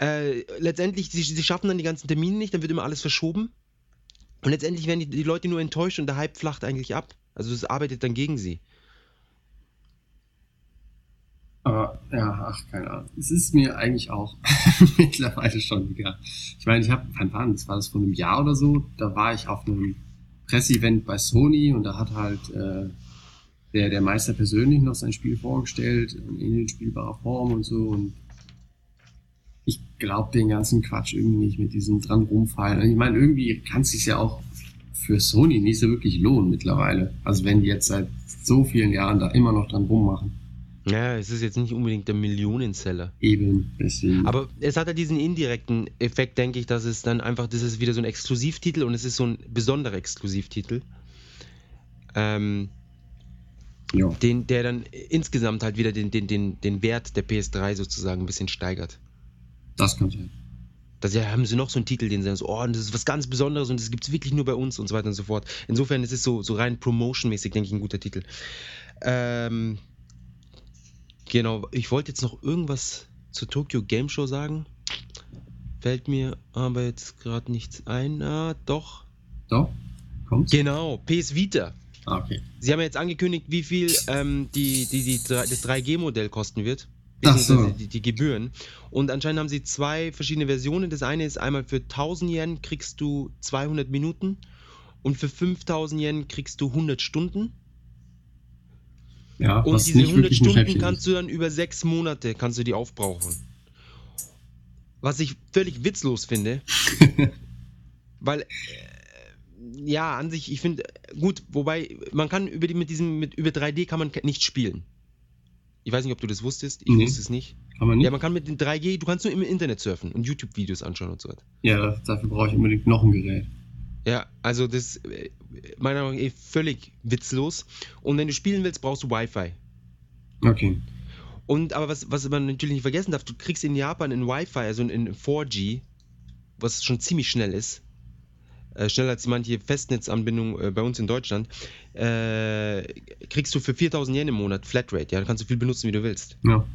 äh, letztendlich, sie, sie schaffen dann die ganzen Termine nicht, dann wird immer alles verschoben. Und letztendlich werden die, die Leute nur enttäuscht und der Hype flacht eigentlich ab. Also es arbeitet dann gegen sie. Aber ja, ach, keine Ahnung. Es ist mir eigentlich auch mittlerweile schon egal. Ich meine, ich habe, wann war das? War das vor einem Jahr oder so? Da war ich auf einem Presseevent bei Sony und da hat halt äh, der, der Meister persönlich noch sein Spiel vorgestellt, in spielbarer Form und so. Und ich glaube den ganzen Quatsch irgendwie nicht mit diesem dran rumfallen. Ich meine, irgendwie kann es sich ja auch für Sony nicht so wirklich lohnen mittlerweile. Also wenn die jetzt seit so vielen Jahren da immer noch dran rummachen. Ja, es ist jetzt nicht unbedingt der Millionenseller. Eben, deswegen. Aber es hat ja diesen indirekten Effekt, denke ich, dass es dann einfach, das ist wieder so ein Exklusivtitel und es ist so ein besonderer Exklusivtitel. Ähm, ja. den, der dann insgesamt halt wieder den, den, den, den Wert der PS3 sozusagen ein bisschen steigert. Das kann sein. Da ja, haben sie noch so einen Titel, den sie sagen, so, oh, das ist was ganz Besonderes und das gibt es wirklich nur bei uns und so weiter und so fort. Insofern ist es so, so rein promotionmäßig, denke ich, ein guter Titel. Ähm, genau, ich wollte jetzt noch irgendwas zur Tokyo Game Show sagen. Fällt mir aber jetzt gerade nichts ein. Ah, doch. Doch, kommt's. Genau, PS Vita. Ah, okay. Sie haben jetzt angekündigt, wie viel ähm, die, die, die, das 3G-Modell kosten wird. Ach so. die, die, Gebühren. Und anscheinend haben sie zwei verschiedene Versionen. Das eine ist einmal für 1000 Yen kriegst du 200 Minuten und für 5000 Yen kriegst du 100 Stunden. Ja, und diese 100 Stunden kannst du dann über sechs Monate kannst du die aufbrauchen. Was ich völlig witzlos finde. weil, äh, ja, an sich, ich finde, gut, wobei man kann über die, mit diesem mit über 3D kann man nicht spielen. Ich weiß nicht, ob du das wusstest. Ich Nee. wusste es nicht. Kann man nicht? Ja, man kann mit den 3G, du kannst nur im Internet surfen und YouTube-Videos anschauen und so weiter. Ja, dafür brauche ich unbedingt noch ein Gerät. Ja, also das äh, meiner Meinung nach eh völlig witzlos. Und wenn du spielen willst, brauchst du Wi-Fi. Okay. Und aber was, was man natürlich nicht vergessen darf, du kriegst in Japan in Wi-Fi, also in, in 4G, was schon ziemlich schnell ist, äh, schneller als manche Festnetzanbindung äh, bei uns in Deutschland, äh, kriegst du für 4000 Yen im Monat Flatrate. Ja, dann kannst du viel benutzen, wie du willst. Ja.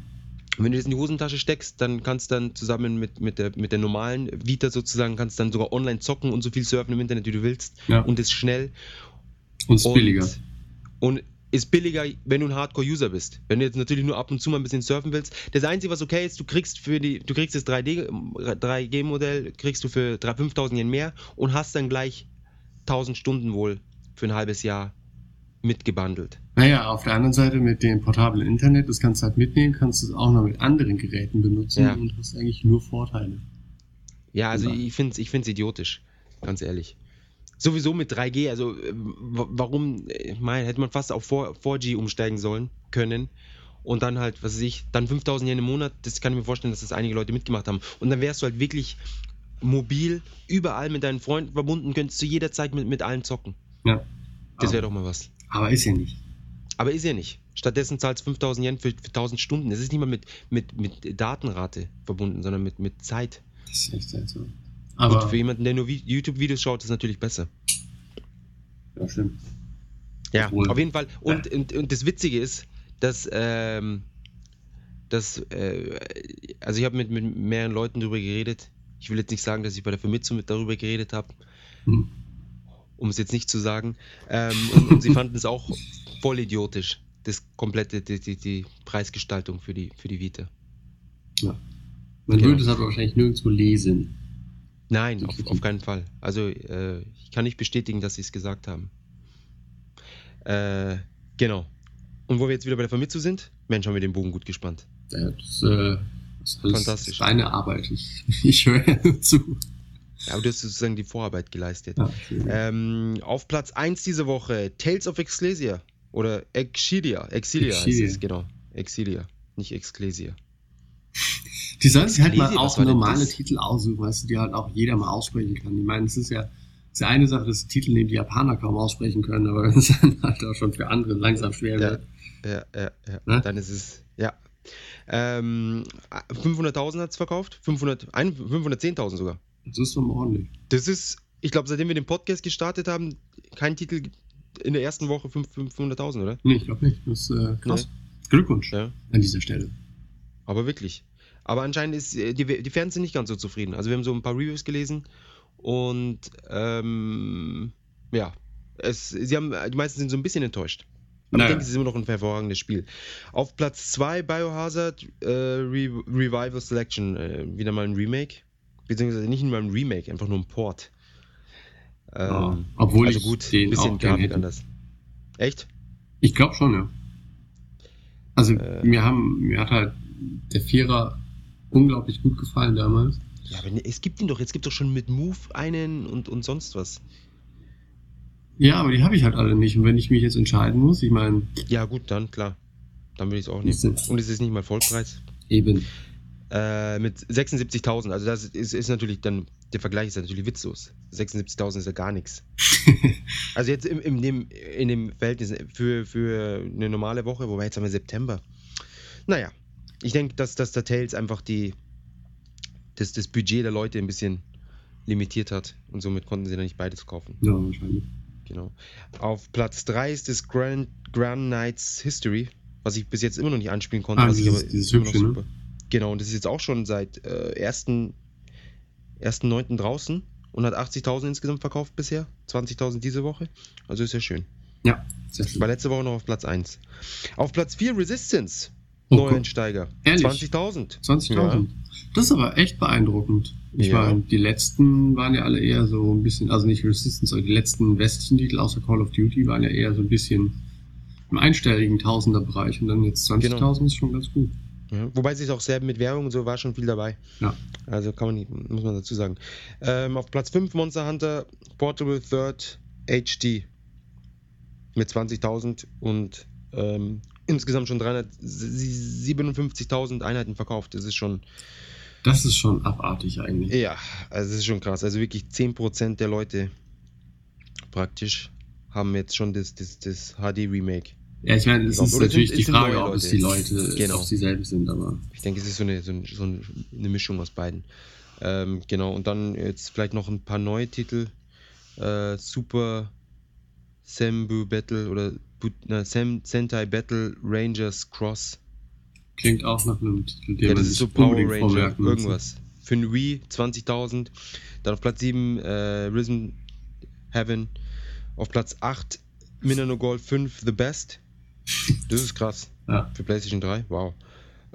Und wenn du das in die Hosentasche steckst, dann kannst du dann zusammen mit, mit, der, mit der normalen Vita sozusagen, kannst dann sogar online zocken und so viel surfen im Internet, wie du willst. Ja. Und ist schnell. Und ist billiger. Und ist billiger, wenn du ein Hardcore-User bist. Wenn du jetzt natürlich nur ab und zu mal ein bisschen surfen willst. Das Einzige, was okay ist, du kriegst für die, du kriegst das 3D, 3G-Modell, kriegst du für 3 5000 Yen mehr und hast dann gleich 1000 Stunden wohl für ein halbes Jahr mitgebundelt. Naja, auf der anderen Seite mit dem portablen Internet, das kannst du halt mitnehmen, kannst du es auch noch mit anderen Geräten benutzen Ja. und hast eigentlich nur Vorteile. Ja, also ich finde es ich find's idiotisch, ganz ehrlich. Sowieso mit 3G, also äh, wa- warum, äh, mein, hätte man fast auf 4, 4G umsteigen sollen, können. Und dann halt, was weiß ich, dann 5000 Yen im Monat, das kann ich mir vorstellen, dass das einige Leute mitgemacht haben. Und dann wärst du halt wirklich mobil, überall mit deinen Freunden verbunden, könntest du jederzeit mit, mit allen zocken. Ja. Das wäre doch mal was. Aber ist ja nicht. Aber ist ja nicht. Stattdessen zahlst du 5000 Yen für, für 1000 Stunden. Es ist nicht mal mit, mit, mit Datenrate verbunden, sondern mit, mit Zeit. Das ist echt seltsam. Aber, für jemanden, der nur Vi- YouTube-Videos schaut, ist es natürlich besser. ja, stimmt. Ja, Obwohl- auf jeden Fall. Und, und, und das Witzige ist, dass, ähm, dass äh, also ich habe mit, mit mehreren Leuten darüber geredet. Ich will jetzt nicht sagen, dass ich bei der Vermittlung mit darüber geredet habe, Hm. Um es jetzt nicht zu sagen. Ähm, und, und sie fanden es auch voll idiotisch, das komplette, die, die, die Preisgestaltung für die, für die Vita. Ja. Man Genau. würde es aber wahrscheinlich nirgendwo lesen. Nein, auf, auf keinen Fall. Also äh, ich kann nicht bestätigen, dass sie es gesagt haben. Äh, genau. Und wo wir jetzt wieder bei der Vermittlung sind, Mensch, haben wir den Bogen gut gespannt. Das, äh, das ist Fantastisch. deine Arbeit. Ich, ich höre zu. Ja, aber du hast sozusagen die Vorarbeit geleistet. Schön. Ähm, auf Platz 1 diese Woche, Tales of Ecclesia. Oder Exilia. Exilia heißt Exilia. es, genau. Exilia, nicht Ecclesia. Die sollen sich halt mal auch normale? Titel aussuchen, weißt du, die halt auch jeder mal aussprechen kann. Ich meine, es ist ja, ist ja eine Sache, dass Titel nehmen, die Japaner kaum aussprechen können, aber wenn es dann halt auch schon für andere langsam schwer Ja. wird. Ja, ja, ja. Ne? Dann ist es, ja. Ähm, 500.000 hat es verkauft. 500, ein- 510.000 sogar. Das ist doch mal ordentlich. Das ist, ich glaube, seitdem wir den Podcast gestartet haben, kein Titel in der ersten Woche 5 500.000, oder? Nee, ich glaube nicht. Das ist äh, krass. Glückwunsch Ja. an dieser Stelle. Aber wirklich. Aber anscheinend ist äh, die, die Fans sind nicht ganz so zufrieden. Also wir haben so ein paar Reviews gelesen und ähm, ja, es, sie haben, die meisten sind so ein bisschen enttäuscht. Aber Naja. ich denke, es ist immer noch ein hervorragendes Spiel. Auf Platz 2 Biohazard äh, Re Revival Selection, äh, wieder mal ein Remake. Beziehungsweise nicht mal ein Remake, einfach nur ein Port. Ähm, Ja, obwohl also ich gut, den ein bisschen auch gern hätte. anders. Echt? Ich glaube schon, ja. Also Äh. mir haben, mir hat halt der Vierer unglaublich gut gefallen damals. Ja, aber ne, es gibt ihn doch, jetzt gibt doch schon mit Move einen und, und sonst was. Ja, aber die habe ich halt alle nicht. Und wenn ich mich jetzt entscheiden muss, ich meine, Ja, gut, dann klar. Dann würde ich es auch nehmen. Ist- Und es ist nicht mal Vollpreis. eben. Äh, mit 76.000. Also das ist, ist natürlich dann, der Vergleich ist natürlich witzlos. 76.000 ist ja gar nichts. Also jetzt im, in, dem, in dem Verhältnis für, für eine normale Woche, wobei jetzt haben wir September. Naja, ich denke, dass, dass der Tails einfach die, das, das Budget der Leute ein bisschen limitiert hat und somit konnten sie dann nicht beides kaufen. Ja, wahrscheinlich. Genau. Auf Platz 3 ist das Grand, Grand Knights History, was ich bis jetzt immer noch nicht anspielen konnte. Ah, dieses- aber dieses immer noch hübsche, ne? Genau, und das ist jetzt auch schon seit äh, 1. 1.9. draußen und hat 80.000 insgesamt verkauft bisher. 20.000 diese Woche. Also ist ja schön. Ja, sehr schön. War letzte Woche noch auf Platz 1. Auf Platz 4 Resistance. Oh. Ehrlich? 20.000. 20.000. Das ist aber echt beeindruckend. Ich Ja. meine, die letzten waren ja alle eher so ein bisschen, also nicht Resistance, aber die letzten westlichen Titel außer Call of Duty waren ja eher so ein bisschen im einstelligen Tausenderbereich und dann jetzt 20.000 Genau. ist schon ganz gut. Ja, wobei sich auch sehr mit Werbung und so war schon viel dabei. Ja. Also kann man nicht, muss man dazu sagen. Ähm, auf Platz 5 Monster Hunter Portable Third HD. mit 20.000 und ähm, insgesamt schon 357.000 Einheiten verkauft. Das ist schon. Das ist schon abartig eigentlich. Ja, also das ist schon krass. Also wirklich 10% der Leute praktisch haben jetzt schon das, das, das HD-Remake. Ja, ich meine, es ist Oder natürlich sind- die Frage, ob es die Leute, Genau. ob sie selbst sind, aber Ich denke, es ist so eine, so eine, so eine Mischung aus beiden. Ähm, genau, und dann jetzt vielleicht noch ein paar neue Titel. Äh, Super Sembu Battle oder na, Sem, Sentai Battle Rangers Cross. klingt auch nach einem Titel, den Ja, das ist so Power Ranger, muss. irgendwas. Für ein Wii 20.000. Dann auf Platz 7 äh, Risen Heaven. Auf Platz 8 Minano Gold 5 The Best. Das ist krass. Ja. Für PlayStation 3, wow.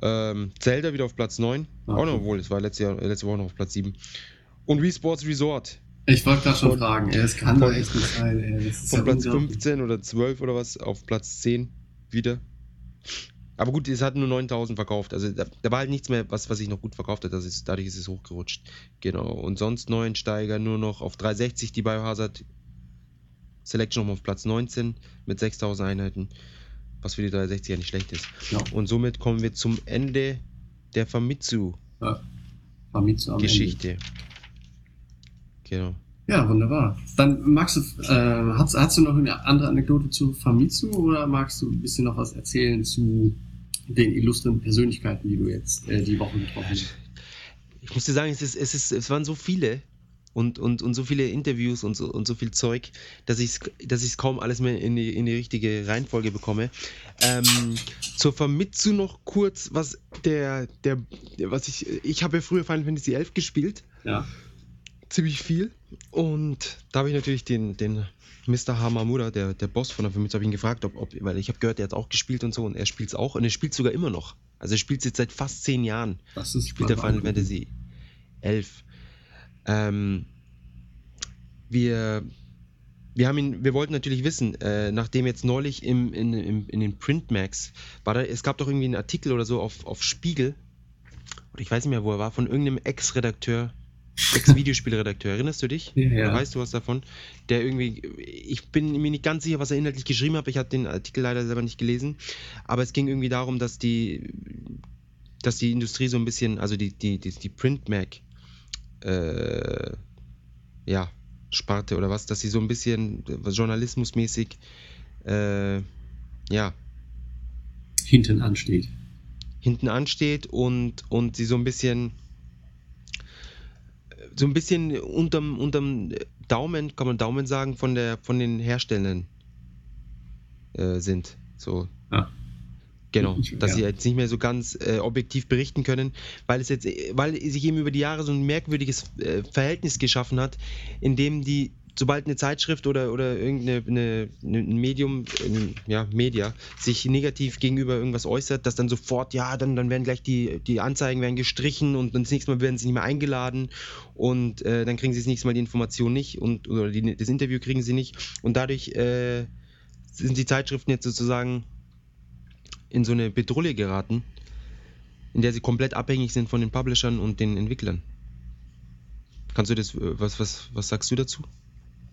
Ähm, Zelda wieder auf Platz 9. Ah, Auch noch cool. wohl, es war letzte, Jahr, äh, letzte Woche noch auf Platz 7. Und Wii Sports Resort Ich wollte gerade schon Von- fragen, ey, es kann doch echt nicht sein, ey. Von ja Platz unglaublich. 15 oder 12 oder was auf Platz 10 wieder. Aber gut, es hat nur 9000 verkauft. Also da, da war halt nichts mehr, was, was sich noch gut verkauft hat. Das ist, dadurch ist es hochgerutscht. Genau. Und sonst Neuensteiger nur noch auf 360 die Biohazard Selection nochmal auf Platz 19 mit 6000 Einheiten. Was für die 360 ja nicht schlecht ist. Ja. Und somit kommen wir zum Ende der Famitsu-Geschichte. Ja. Genau. Ja, wunderbar. Dann magst du, äh, hast, hast du noch eine andere Anekdote zu Famitsu oder magst du ein bisschen noch was erzählen zu den illustren Persönlichkeiten, die du jetzt äh, die Woche getroffen hast? Ich muss dir sagen, es, ist, es, ist, es waren so viele und, und, und so viele Interviews und so, und so viel Zeug, dass ich es dass ich's kaum alles mehr in die, in die richtige Reihenfolge bekomme. Ähm, zur Famitsu noch kurz, was der, der, was ich, ich habe ja früher Final Fantasy 11 gespielt, Ja. ziemlich viel und da habe ich natürlich den, den Mr. Hamamura, der, der Boss von der Famitsu, habe ihn gefragt, ob, ob weil ich habe gehört, er hat auch gespielt und so und er spielt es auch und er spielt sogar immer noch. Also er spielt jetzt seit fast zehn Jahren Das ist spielt der Final Fantasy 11. Ähm, wir, wir haben ihn, wir wollten natürlich wissen, äh, nachdem jetzt neulich im, in, im, in den Printmax war da, es gab doch irgendwie einen Artikel oder so auf, auf Spiegel, oder ich weiß nicht mehr, wo er war, von irgendeinem Ex-Redakteur, Ex-Videospielredakteur, erinnerst du dich? Ja, ja. Oder weißt du was davon? Der irgendwie, ich bin mir nicht ganz sicher, was er inhaltlich geschrieben hat, ich habe den Artikel leider selber nicht gelesen, aber es ging irgendwie darum, dass die, dass die Industrie so ein bisschen, also die, die, die, die Printmac, äh, ja, Sparte oder was, dass sie so ein bisschen journalismusmäßig, äh, ja, hinten ansteht. hinten ansteht und, und sie so ein bisschen so ein bisschen unterm, unterm Daumen, kann man Daumen sagen, von der von den Herstellern äh, sind. So. Ja. Genau, dass ja. sie jetzt nicht mehr so ganz äh, objektiv berichten können, weil es jetzt, weil sich eben über die Jahre so ein merkwürdiges äh, Verhältnis geschaffen hat, in dem die, sobald eine Zeitschrift oder, oder irgendeine eine, eine, ein Medium, ein, ja, Media, sich negativ gegenüber irgendwas äußert, dass dann sofort, ja, dann, dann werden gleich die, die Anzeigen werden gestrichen und dann das nächste Mal werden sie nicht mehr eingeladen und äh, dann kriegen sie das nächste Mal die Information nicht und oder die, das Interview kriegen sie nicht und dadurch äh, sind die Zeitschriften jetzt sozusagen in so eine Bedrulle geraten, in der sie komplett abhängig sind von den Publishern und den Entwicklern. Kannst du das, äh, was, was, was sagst du dazu?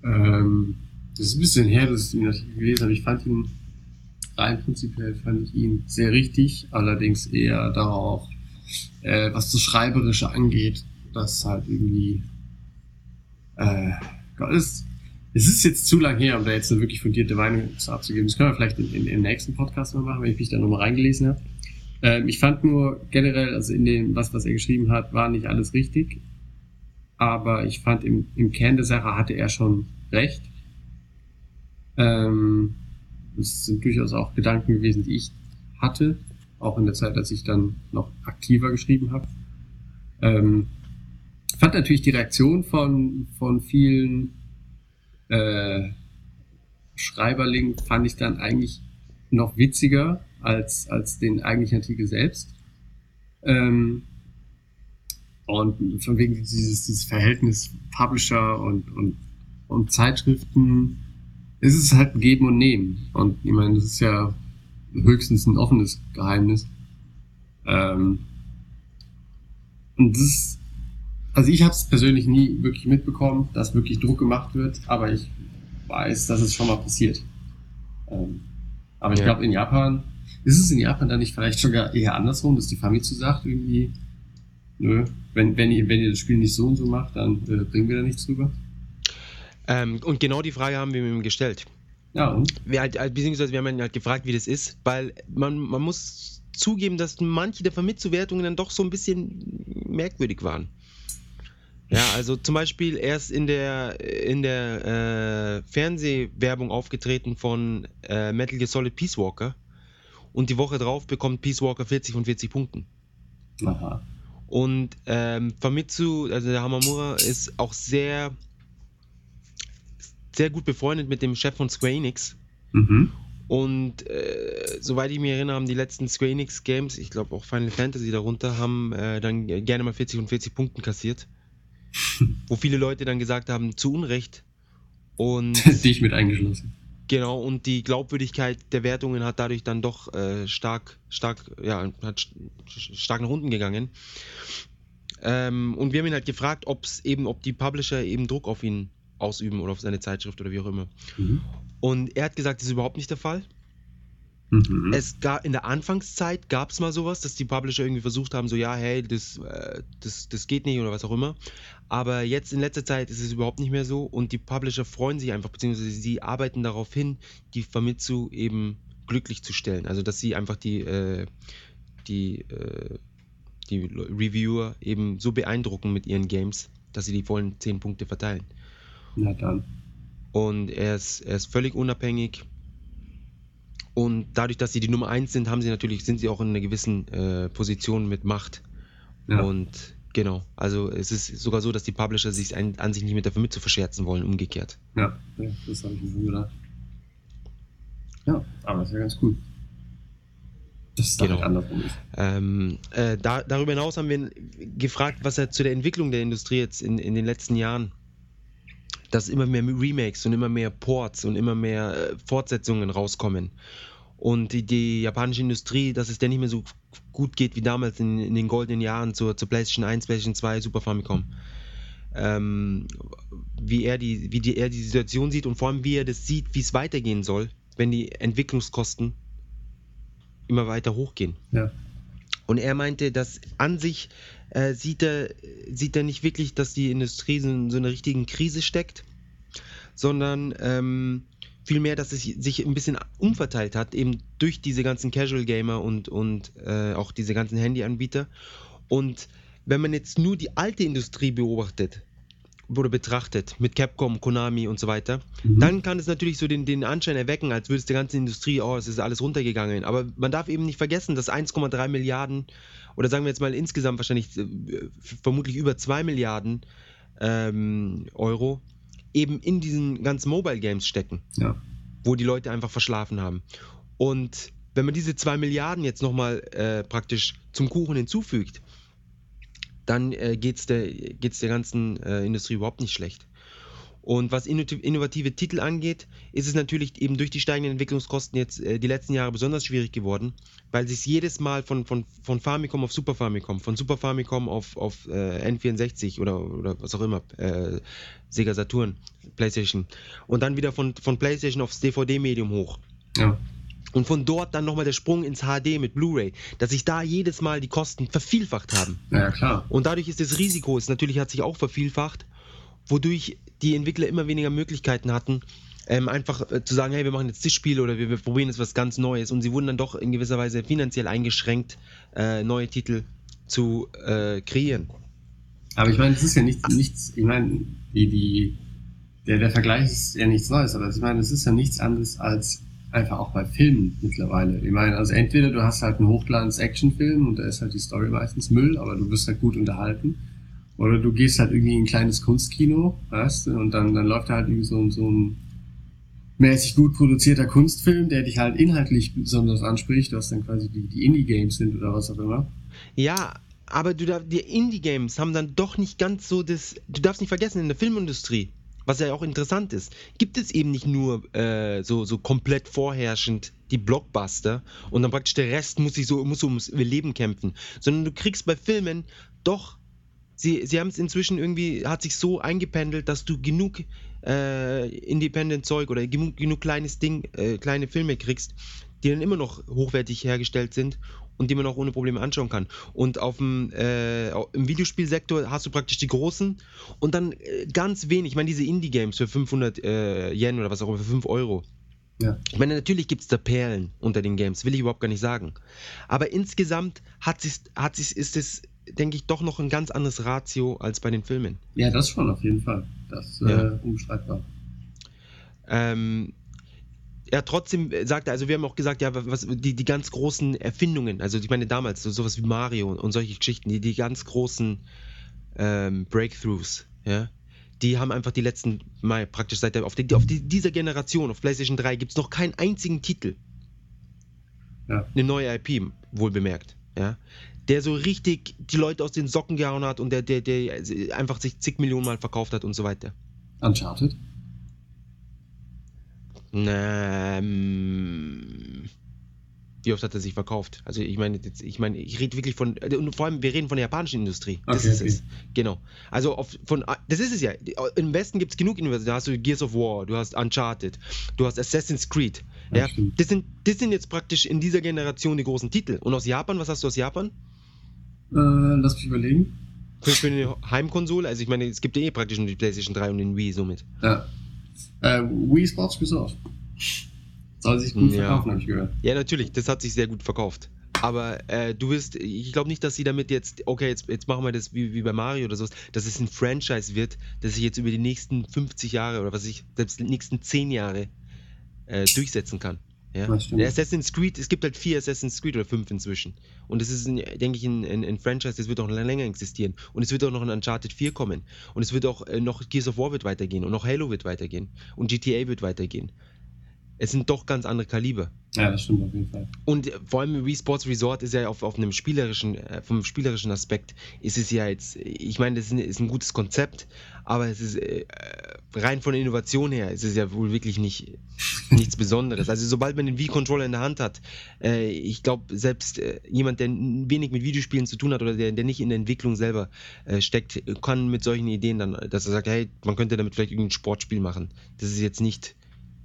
Ähm, das ist ein bisschen her, dass ich ihn gelesen habe. Ich fand ihn rein prinzipiell fand ich ihn sehr richtig, allerdings eher darauf, äh, was das Schreiberische angeht, dass halt irgendwie äh, es, es ist jetzt zu lang her, um da jetzt eine wirklich fundierte Meinung zu abzugeben. Das können wir vielleicht in, in, im nächsten Podcast mal machen, wenn ich mich da nochmal reingelesen habe. Ähm, ich fand nur generell, also in dem, was, was er geschrieben hat, war nicht alles richtig aber ich fand im, im Kern der Sache hatte er schon recht. Ähm, das sind durchaus auch Gedanken gewesen, die ich hatte, auch in der Zeit, als ich dann noch aktiver geschrieben habe. Ähm, fand natürlich die Reaktion von, von vielen äh, Schreiberlingen fand ich dann eigentlich noch witziger als, als den eigentlichen Artikel selbst. Ähm, und von wegen dieses, dieses Verhältnis Publisher und, und, und Zeitschriften, es ist halt ein Geben und Nehmen. Und ich meine, das ist ja höchstens ein offenes Geheimnis. Ähm, und das ist, also ich habe es persönlich nie wirklich mitbekommen, dass wirklich Druck gemacht wird, aber ich weiß, dass es schon mal passiert. Ähm, aber ich ja. glaube, in Japan, ist es in Japan dann nicht vielleicht sogar eher andersrum, dass die Famitsu sagt irgendwie, nö, wenn, wenn, ihr, wenn ihr das Spiel nicht so und so macht, dann äh, bringen wir da nichts drüber? Ähm, und genau die Frage haben wir ihm gestellt. Ja, und? Wir halt, halt, beziehungsweise wir haben ihn halt gefragt, wie das ist, weil man, man muss zugeben, dass manche der Vermitzuwertungen dann doch so ein bisschen merkwürdig waren. Ja, also zum Beispiel erst in der, in der äh, Fernsehwerbung aufgetreten von äh, Metal Gear Solid Peace Walker und die Woche drauf bekommt Peace Walker 40 von 40 Punkten. Aha. Und ähm, Famitsu, also der Hamamura, ist auch sehr sehr gut befreundet mit dem Chef von Square Enix. Mhm. Und äh, soweit ich mich erinnere, haben die letzten Square Enix Games, ich glaube auch Final Fantasy darunter, haben äh, dann gerne mal 40 und 40 Punkten kassiert. wo viele Leute dann gesagt haben, zu Unrecht. Und dich mit eingeschlossen. Genau, und die Glaubwürdigkeit der Wertungen hat dadurch dann doch äh, stark, stark, ja, hat stark nach unten gegangen. Ähm, und wir haben ihn halt gefragt, ob es eben, ob die Publisher eben Druck auf ihn ausüben oder auf seine Zeitschrift oder wie auch immer. Mhm. Und er hat gesagt, das ist überhaupt nicht der Fall. Mhm. Es gab, in der Anfangszeit gab es mal sowas, dass die Publisher irgendwie versucht haben, so ja, hey, das, äh, das, das geht nicht oder was auch immer. Aber jetzt in letzter Zeit ist es überhaupt nicht mehr so und die Publisher freuen sich einfach, beziehungsweise sie arbeiten darauf hin, die Famitsu eben glücklich zu stellen. Also dass sie einfach die, äh, die, äh, die Reviewer eben so beeindrucken mit ihren Games, dass sie die vollen 10 Punkte verteilen. Na dann. Und er ist, er ist völlig unabhängig. Und dadurch, dass sie die Nummer 1 sind, haben sie natürlich, sind sie auch in einer gewissen äh, Position mit Macht. Ja. Und genau, also es ist sogar so, dass die Publisher sich an, an sich nicht mit dafür mit zu verscherzen wollen, umgekehrt. Ja, das habe ich mir gedacht. Ja, aber das ist ja ganz cool. Das ist genau. andersrum ist. Ähm, äh, da, darüber hinaus haben wir gefragt, was er zu der Entwicklung der Industrie jetzt in, in den letzten Jahren dass immer mehr Remakes und immer mehr Ports und immer mehr äh, Fortsetzungen rauskommen. Und die, die, japanische Industrie, dass es der nicht mehr so gut geht wie damals in, in den goldenen Jahren zur, zur, PlayStation 1, PlayStation 2, Super Famicom. Ähm, wie, er die, wie die, er die Situation sieht und vor allem wie er das sieht, wie es weitergehen soll, wenn die Entwicklungskosten immer weiter hochgehen. Ja. Und er meinte, dass an sich äh, sieht, er, sieht er nicht wirklich, dass die Industrie so in so einer richtigen Krise steckt, sondern ähm, vielmehr, dass es sich ein bisschen umverteilt hat, eben durch diese ganzen Casual Gamer und, und äh, auch diese ganzen Handyanbieter. Und wenn man jetzt nur die alte Industrie beobachtet, oder betrachtet mit Capcom, Konami und so weiter, mhm. dann kann es natürlich so den, den Anschein erwecken, als würde es der ganzen Industrie, oh, es ist alles runtergegangen. Aber man darf eben nicht vergessen, dass 1,3 Milliarden oder sagen wir jetzt mal insgesamt wahrscheinlich äh, vermutlich über 2 Milliarden ähm, Euro eben in diesen ganzen Mobile Games stecken, ja. wo die Leute einfach verschlafen haben. Und wenn man diese 2 Milliarden jetzt nochmal äh, praktisch zum Kuchen hinzufügt, dann äh, geht es der, geht's der ganzen äh, Industrie überhaupt nicht schlecht. Und was innovative Titel angeht, ist es natürlich eben durch die steigenden Entwicklungskosten jetzt äh, die letzten Jahre besonders schwierig geworden, weil sich jedes Mal von, von, von Famicom auf Super Famicom, von Super Famicom auf, auf äh, N64 oder, oder was auch immer, äh, Sega Saturn, PlayStation und dann wieder von, von PlayStation aufs DVD-Medium hoch. Ja. Und von dort dann nochmal der Sprung ins HD mit Blu-ray, dass sich da jedes Mal die Kosten vervielfacht haben. Ja, klar. Und dadurch ist das Risiko, es natürlich hat sich auch vervielfacht, wodurch die Entwickler immer weniger Möglichkeiten hatten, ähm, einfach äh, zu sagen, hey, wir machen jetzt das Spiel oder wir, wir, probieren jetzt was ganz Neues. Und sie wurden dann doch in gewisser Weise finanziell eingeschränkt, äh, neue Titel zu äh, kreieren. Aber ich meine, es ist ja nichts, nichts ich meine, die, die, der, der Vergleich ist ja nichts Neues, aber ich meine, es ist ja nichts anderes als einfach auch bei Filmen mittlerweile. Ich meine, also entweder du hast halt einen Hochglanz-Actionfilm und da ist halt die Story meistens Müll, aber du wirst halt gut unterhalten. Oder du gehst halt irgendwie in ein kleines Kunstkino, weißt und dann, dann läuft da halt irgendwie so, so ein mäßig gut produzierter Kunstfilm, der dich halt inhaltlich besonders anspricht, was dann quasi die, die Indie-Games sind oder was auch immer. Ja, aber du darf, die Indie-Games haben dann doch nicht ganz so das. Du darfst nicht vergessen, in der Filmindustrie was ja auch interessant ist, gibt es eben nicht nur äh, so, so komplett vorherrschend die Blockbuster und dann praktisch der Rest muss sich so muss ums Leben kämpfen, sondern du kriegst bei Filmen doch sie, sie haben es inzwischen irgendwie, hat sich so eingependelt, dass du genug äh, Independent-Zeug oder genug, genug kleines Ding, äh, kleine Filme kriegst, die dann immer noch hochwertig hergestellt sind und die man auch ohne Probleme anschauen kann. Und auf dem, äh, im Videospielsektor hast du praktisch die großen und dann äh, ganz wenig, ich meine diese Indie-Games für 500 äh, Yen oder was auch immer, für 5 Euro. Ja. Ich meine, natürlich gibt es da Perlen unter den Games, will ich überhaupt gar nicht sagen. Aber insgesamt hat sich, hat sich, ist es, denke ich, doch noch ein ganz anderes Ratio als bei den Filmen. Ja, das schon, auf jeden Fall. Das ist ja. äh, unstreitbar. Ähm, ja, trotzdem sagt er, also wir haben auch gesagt, ja, was, die, die ganz großen Erfindungen, also ich meine damals, so, sowas wie Mario und solche Geschichten, die, die ganz großen ähm, Breakthroughs, ja, die haben einfach die letzten Mal praktisch seit der, auf, die, auf die, dieser Generation, auf PlayStation 3, gibt es noch keinen einzigen Titel. Ja. Eine neue IP, wohl bemerkt, ja. Der so richtig die Leute aus den Socken gehauen hat und der, der, der einfach sich zig Millionen Mal verkauft hat und so weiter. Uncharted? Ähm, wie oft hat er sich verkauft? Also ich meine, ich meine, ich rede wirklich von, und vor allem, wir reden von der japanischen Industrie. Das okay, ist okay. es. Genau. Also auf, von, das ist es ja. Im Westen gibt es genug Universitäten. Da hast du Gears of War, du hast Uncharted, du hast Assassin's Creed. Ja. Das, sind, das sind jetzt praktisch in dieser Generation die großen Titel. Und aus Japan, was hast du aus Japan? Äh, lass mich überlegen. Für, eine Heimkonsole, also ich meine, es gibt ja eh praktisch nur die PlayStation 3 und den Wii somit. Ja. Äh, Wii Sports Resort. Soll sich gut ja. verkaufen, habe ich gehört. Ja, natürlich, das hat sich sehr gut verkauft. Aber äh, du wirst, ich glaube nicht, dass sie damit jetzt, okay, jetzt, jetzt machen wir das wie, wie bei Mario oder so, dass es ein Franchise wird, das sich jetzt über die nächsten 50 Jahre oder was ich, selbst die nächsten 10 Jahre äh, durchsetzen kann. Ja? Der Assassin's Creed, es gibt halt vier Assassin's Creed oder fünf inzwischen. Und das ist, ein, denke ich, ein, ein, ein, Franchise, das wird auch länger existieren. Und es wird auch noch ein Uncharted 4 kommen. Und es wird auch äh, noch Gears of War wird weitergehen. Und noch Halo wird weitergehen. Und GTA wird weitergehen. Es sind doch ganz andere Kaliber. Ja, das stimmt auf jeden Fall. Und äh, vor allem Wii Sports Resort ist ja auf, auf einem spielerischen, äh, vom spielerischen Aspekt ist es ja jetzt, ich meine, das ist ein, ist ein gutes Konzept, aber es ist äh, rein von der Innovation her, ist es ja wohl wirklich nicht, nichts Besonderes. Also sobald man den Wii-Controller in der Hand hat, äh, ich glaube, selbst äh, jemand, der wenig mit Videospielen zu tun hat oder der, der nicht in der Entwicklung selber äh, steckt, kann mit solchen Ideen dann, dass er sagt, hey, man könnte damit vielleicht irgendein Sportspiel machen. Das ist jetzt nicht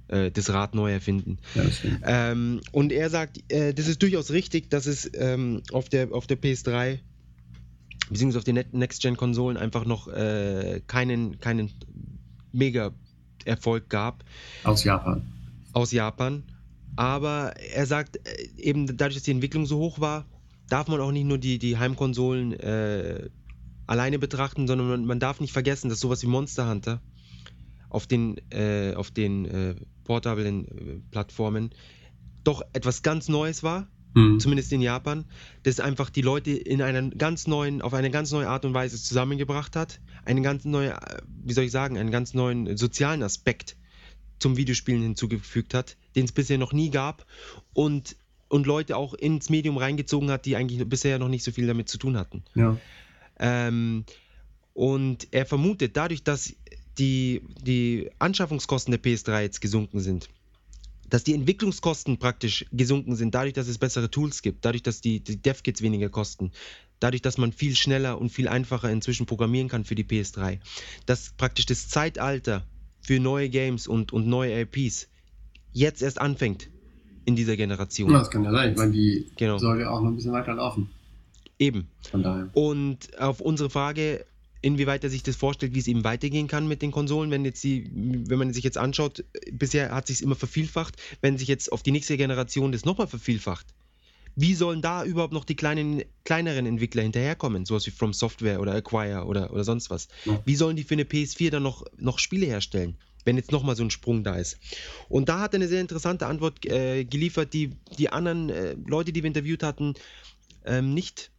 äh, das Rad neu erfinden. Ja, ähm, und er sagt, äh, das ist durchaus richtig, dass es ähm, auf, der, auf der PS3 beziehungsweise auf den Next-Gen-Konsolen einfach noch äh, keinen, keinen Mega-Erfolg gab. Aus Japan. Aus Japan. Aber er sagt, äh, eben dadurch, dass die Entwicklung so hoch war, darf man auch nicht nur die, die Heimkonsolen äh, alleine betrachten, sondern man, man, darf nicht vergessen, dass sowas wie Monster Hunter auf den, äh, auf den äh, portablen äh, Plattformen doch etwas ganz Neues war, mhm. zumindest in Japan, das einfach die Leute in einer ganz neuen, auf eine ganz neue Art und Weise zusammengebracht hat, einen ganz neuen, äh, wie soll ich sagen, einen ganz neuen sozialen Aspekt zum Videospielen hinzugefügt hat, den es bisher noch nie gab und, und Leute auch ins Medium reingezogen hat, die eigentlich bisher noch nicht so viel damit zu tun hatten. Ja. Ähm, und er vermutet, dadurch, dass die, die Anschaffungskosten der PS3 jetzt gesunken sind, dass die Entwicklungskosten praktisch gesunken sind, dadurch, dass es bessere Tools gibt, dadurch, dass die, die Dev-Kits weniger kosten, dadurch, dass man viel schneller und viel einfacher inzwischen programmieren kann für die PS3, dass praktisch das Zeitalter für neue Games und, und neue IPs jetzt erst anfängt in dieser Generation. Ja, das kann ja sein. Meine, die genau. soll ja auch noch ein bisschen weiter laufen. Eben. Von daher. Und auf unsere Frage, inwieweit er sich das vorstellt, wie es eben weitergehen kann mit den Konsolen, wenn jetzt die, wenn man sich jetzt anschaut, bisher hat sich immer vervielfacht, wenn sich jetzt auf die nächste Generation das nochmal vervielfacht. Wie sollen da überhaupt noch die kleinen, kleineren Entwickler hinterherkommen, sowas wie From Software oder Acquire oder, oder sonst was? Wie sollen die für eine PS4 dann noch, noch Spiele herstellen, wenn jetzt nochmal so ein Sprung da ist? Und da hat er eine sehr interessante Antwort äh, geliefert, die die anderen äh, Leute, die wir interviewt hatten, ähm, nicht,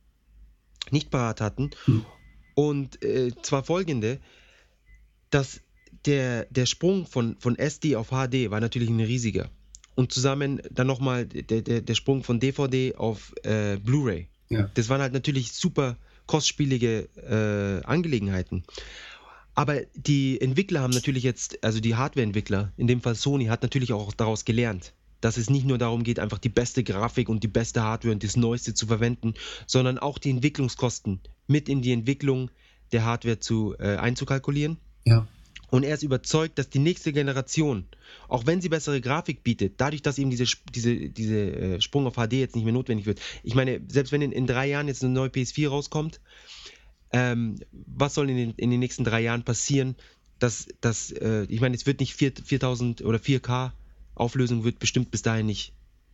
nicht parat hatten. Hm. Und äh, zwar folgende, dass der, der Sprung von, von SD auf HD war natürlich ein riesiger. Und zusammen dann nochmal der, der, der Sprung von DVD auf äh, Blu-ray. Ja. Das waren halt natürlich super kostspielige äh, Angelegenheiten. Aber die Entwickler haben natürlich jetzt, also die Hardware-Entwickler, in dem Fall Sony, hat natürlich auch daraus gelernt, dass es nicht nur darum geht, einfach die beste Grafik und die beste Hardware und das Neueste zu verwenden, sondern auch die Entwicklungskosten mit in die Entwicklung der Hardware zu, äh, einzukalkulieren. Ja. Und er ist überzeugt, dass die nächste Generation, auch wenn sie bessere Grafik bietet, dadurch, dass eben diese, diese, diese äh, Sprung auf HD jetzt nicht mehr notwendig wird. Ich meine, selbst wenn in, in drei Jahren jetzt eine neue PS4 rauskommt, ähm, was soll in den, in den nächsten drei Jahren passieren? Dass, dass äh, ich meine, es wird nicht 4, 4000 oder 4K Auflösung wird bestimmt bis dahin nicht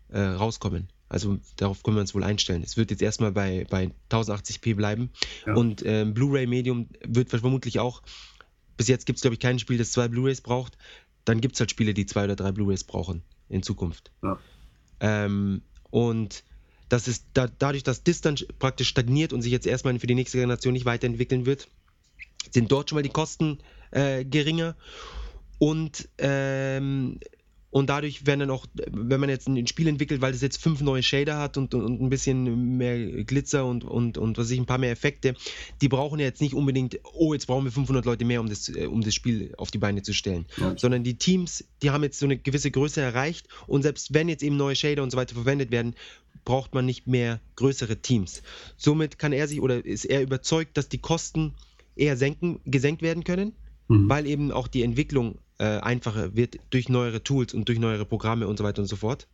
äh, rauskommen. Also darauf können wir uns wohl einstellen. Es wird jetzt erstmal bei, bei 1080p bleiben. Ja. Und ähm, Blu-ray Medium wird vermutlich auch bis jetzt gibt es, glaube ich, kein Spiel, das zwei Blu-rays braucht. Dann gibt es halt Spiele, die zwei oder drei Blu-rays brauchen in Zukunft. Ja. Ähm, und das ist da, dadurch, dass das dann praktisch stagniert und sich jetzt erstmal für die nächste Generation nicht weiterentwickeln wird, sind dort schon mal die Kosten äh, geringer. Und ähm, und dadurch werden dann auch, wenn man jetzt ein Spiel entwickelt, weil es jetzt fünf neue Shader hat und, und, und ein bisschen mehr Glitzer und, und, und was ich, ein paar mehr Effekte, die brauchen ja jetzt nicht unbedingt, oh, jetzt brauchen wir 500 Leute mehr, um das, äh, um das Spiel auf die Beine zu stellen. Ja. Sondern die Teams, die haben jetzt so eine gewisse Größe erreicht und selbst wenn jetzt eben neue Shader und so weiter verwendet werden, braucht man nicht mehr größere Teams. Somit kann er sich oder ist er überzeugt, dass die Kosten eher senken, gesenkt werden können, mhm. weil eben auch die Entwicklung äh, einfacher wird durch neuere Tools und durch neuere Programme und so weiter und so fort.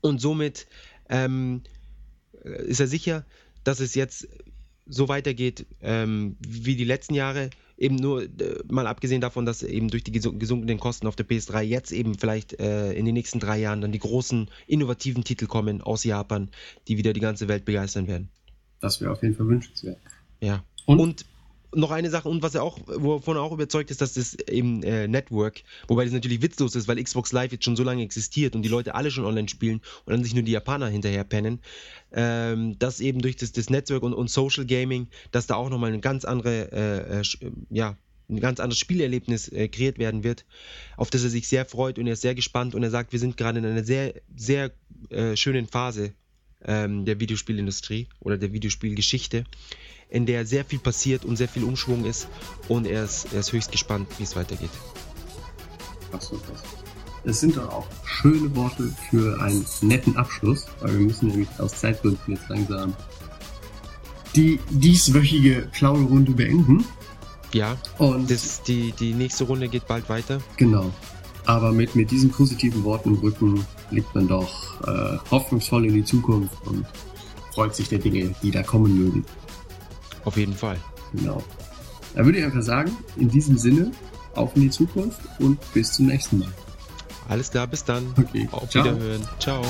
Und somit ähm, ist er sicher, dass es jetzt so weitergeht ähm, wie die letzten Jahre. Eben nur äh, mal abgesehen davon, dass eben durch die gesunkenen Kosten auf der PS3 jetzt eben vielleicht äh, in den nächsten drei Jahren dann die großen innovativen Titel kommen aus Japan, die wieder die ganze Welt begeistern werden. Das wäre auf jeden Fall wünschenswert. Ja. Und, und noch eine Sache und was er auch, wovon er auch überzeugt ist, dass das eben äh, Network, wobei das natürlich witzlos ist, weil Xbox Live jetzt schon so lange existiert und die Leute alle schon online spielen und dann sich nur die Japaner hinterher pennen, ähm, dass eben durch das, das Network und, und Social Gaming, dass da auch nochmal eine ganz andere, äh, äh, ja, ein ganz anderes Spielerlebnis äh, kreiert werden wird, auf das er sich sehr freut und er ist sehr gespannt und er sagt, wir sind gerade in einer sehr, sehr äh, schönen Phase ähm, der Videospielindustrie oder der Videospielgeschichte in der sehr viel passiert und sehr viel Umschwung ist und er ist, er ist höchst gespannt, wie es weitergeht. Achso, krass. Das sind doch auch schöne Worte für einen netten Abschluss, weil wir müssen nämlich aus Zeitgründen jetzt langsam die dieswöchige Plauderrunde beenden. Ja, und das, die, die nächste Runde geht bald weiter. Genau. Aber mit, mit diesen positiven Worten im Rücken blickt man doch äh, hoffnungsvoll in die Zukunft und freut sich der Dinge, die da kommen mögen. Auf jeden Fall. Genau. Da würde ich einfach sagen, in diesem Sinne, auf in die Zukunft und bis zum nächsten Mal. Alles klar, bis dann. Okay. Auf Ciao. Wiederhören. Ciao.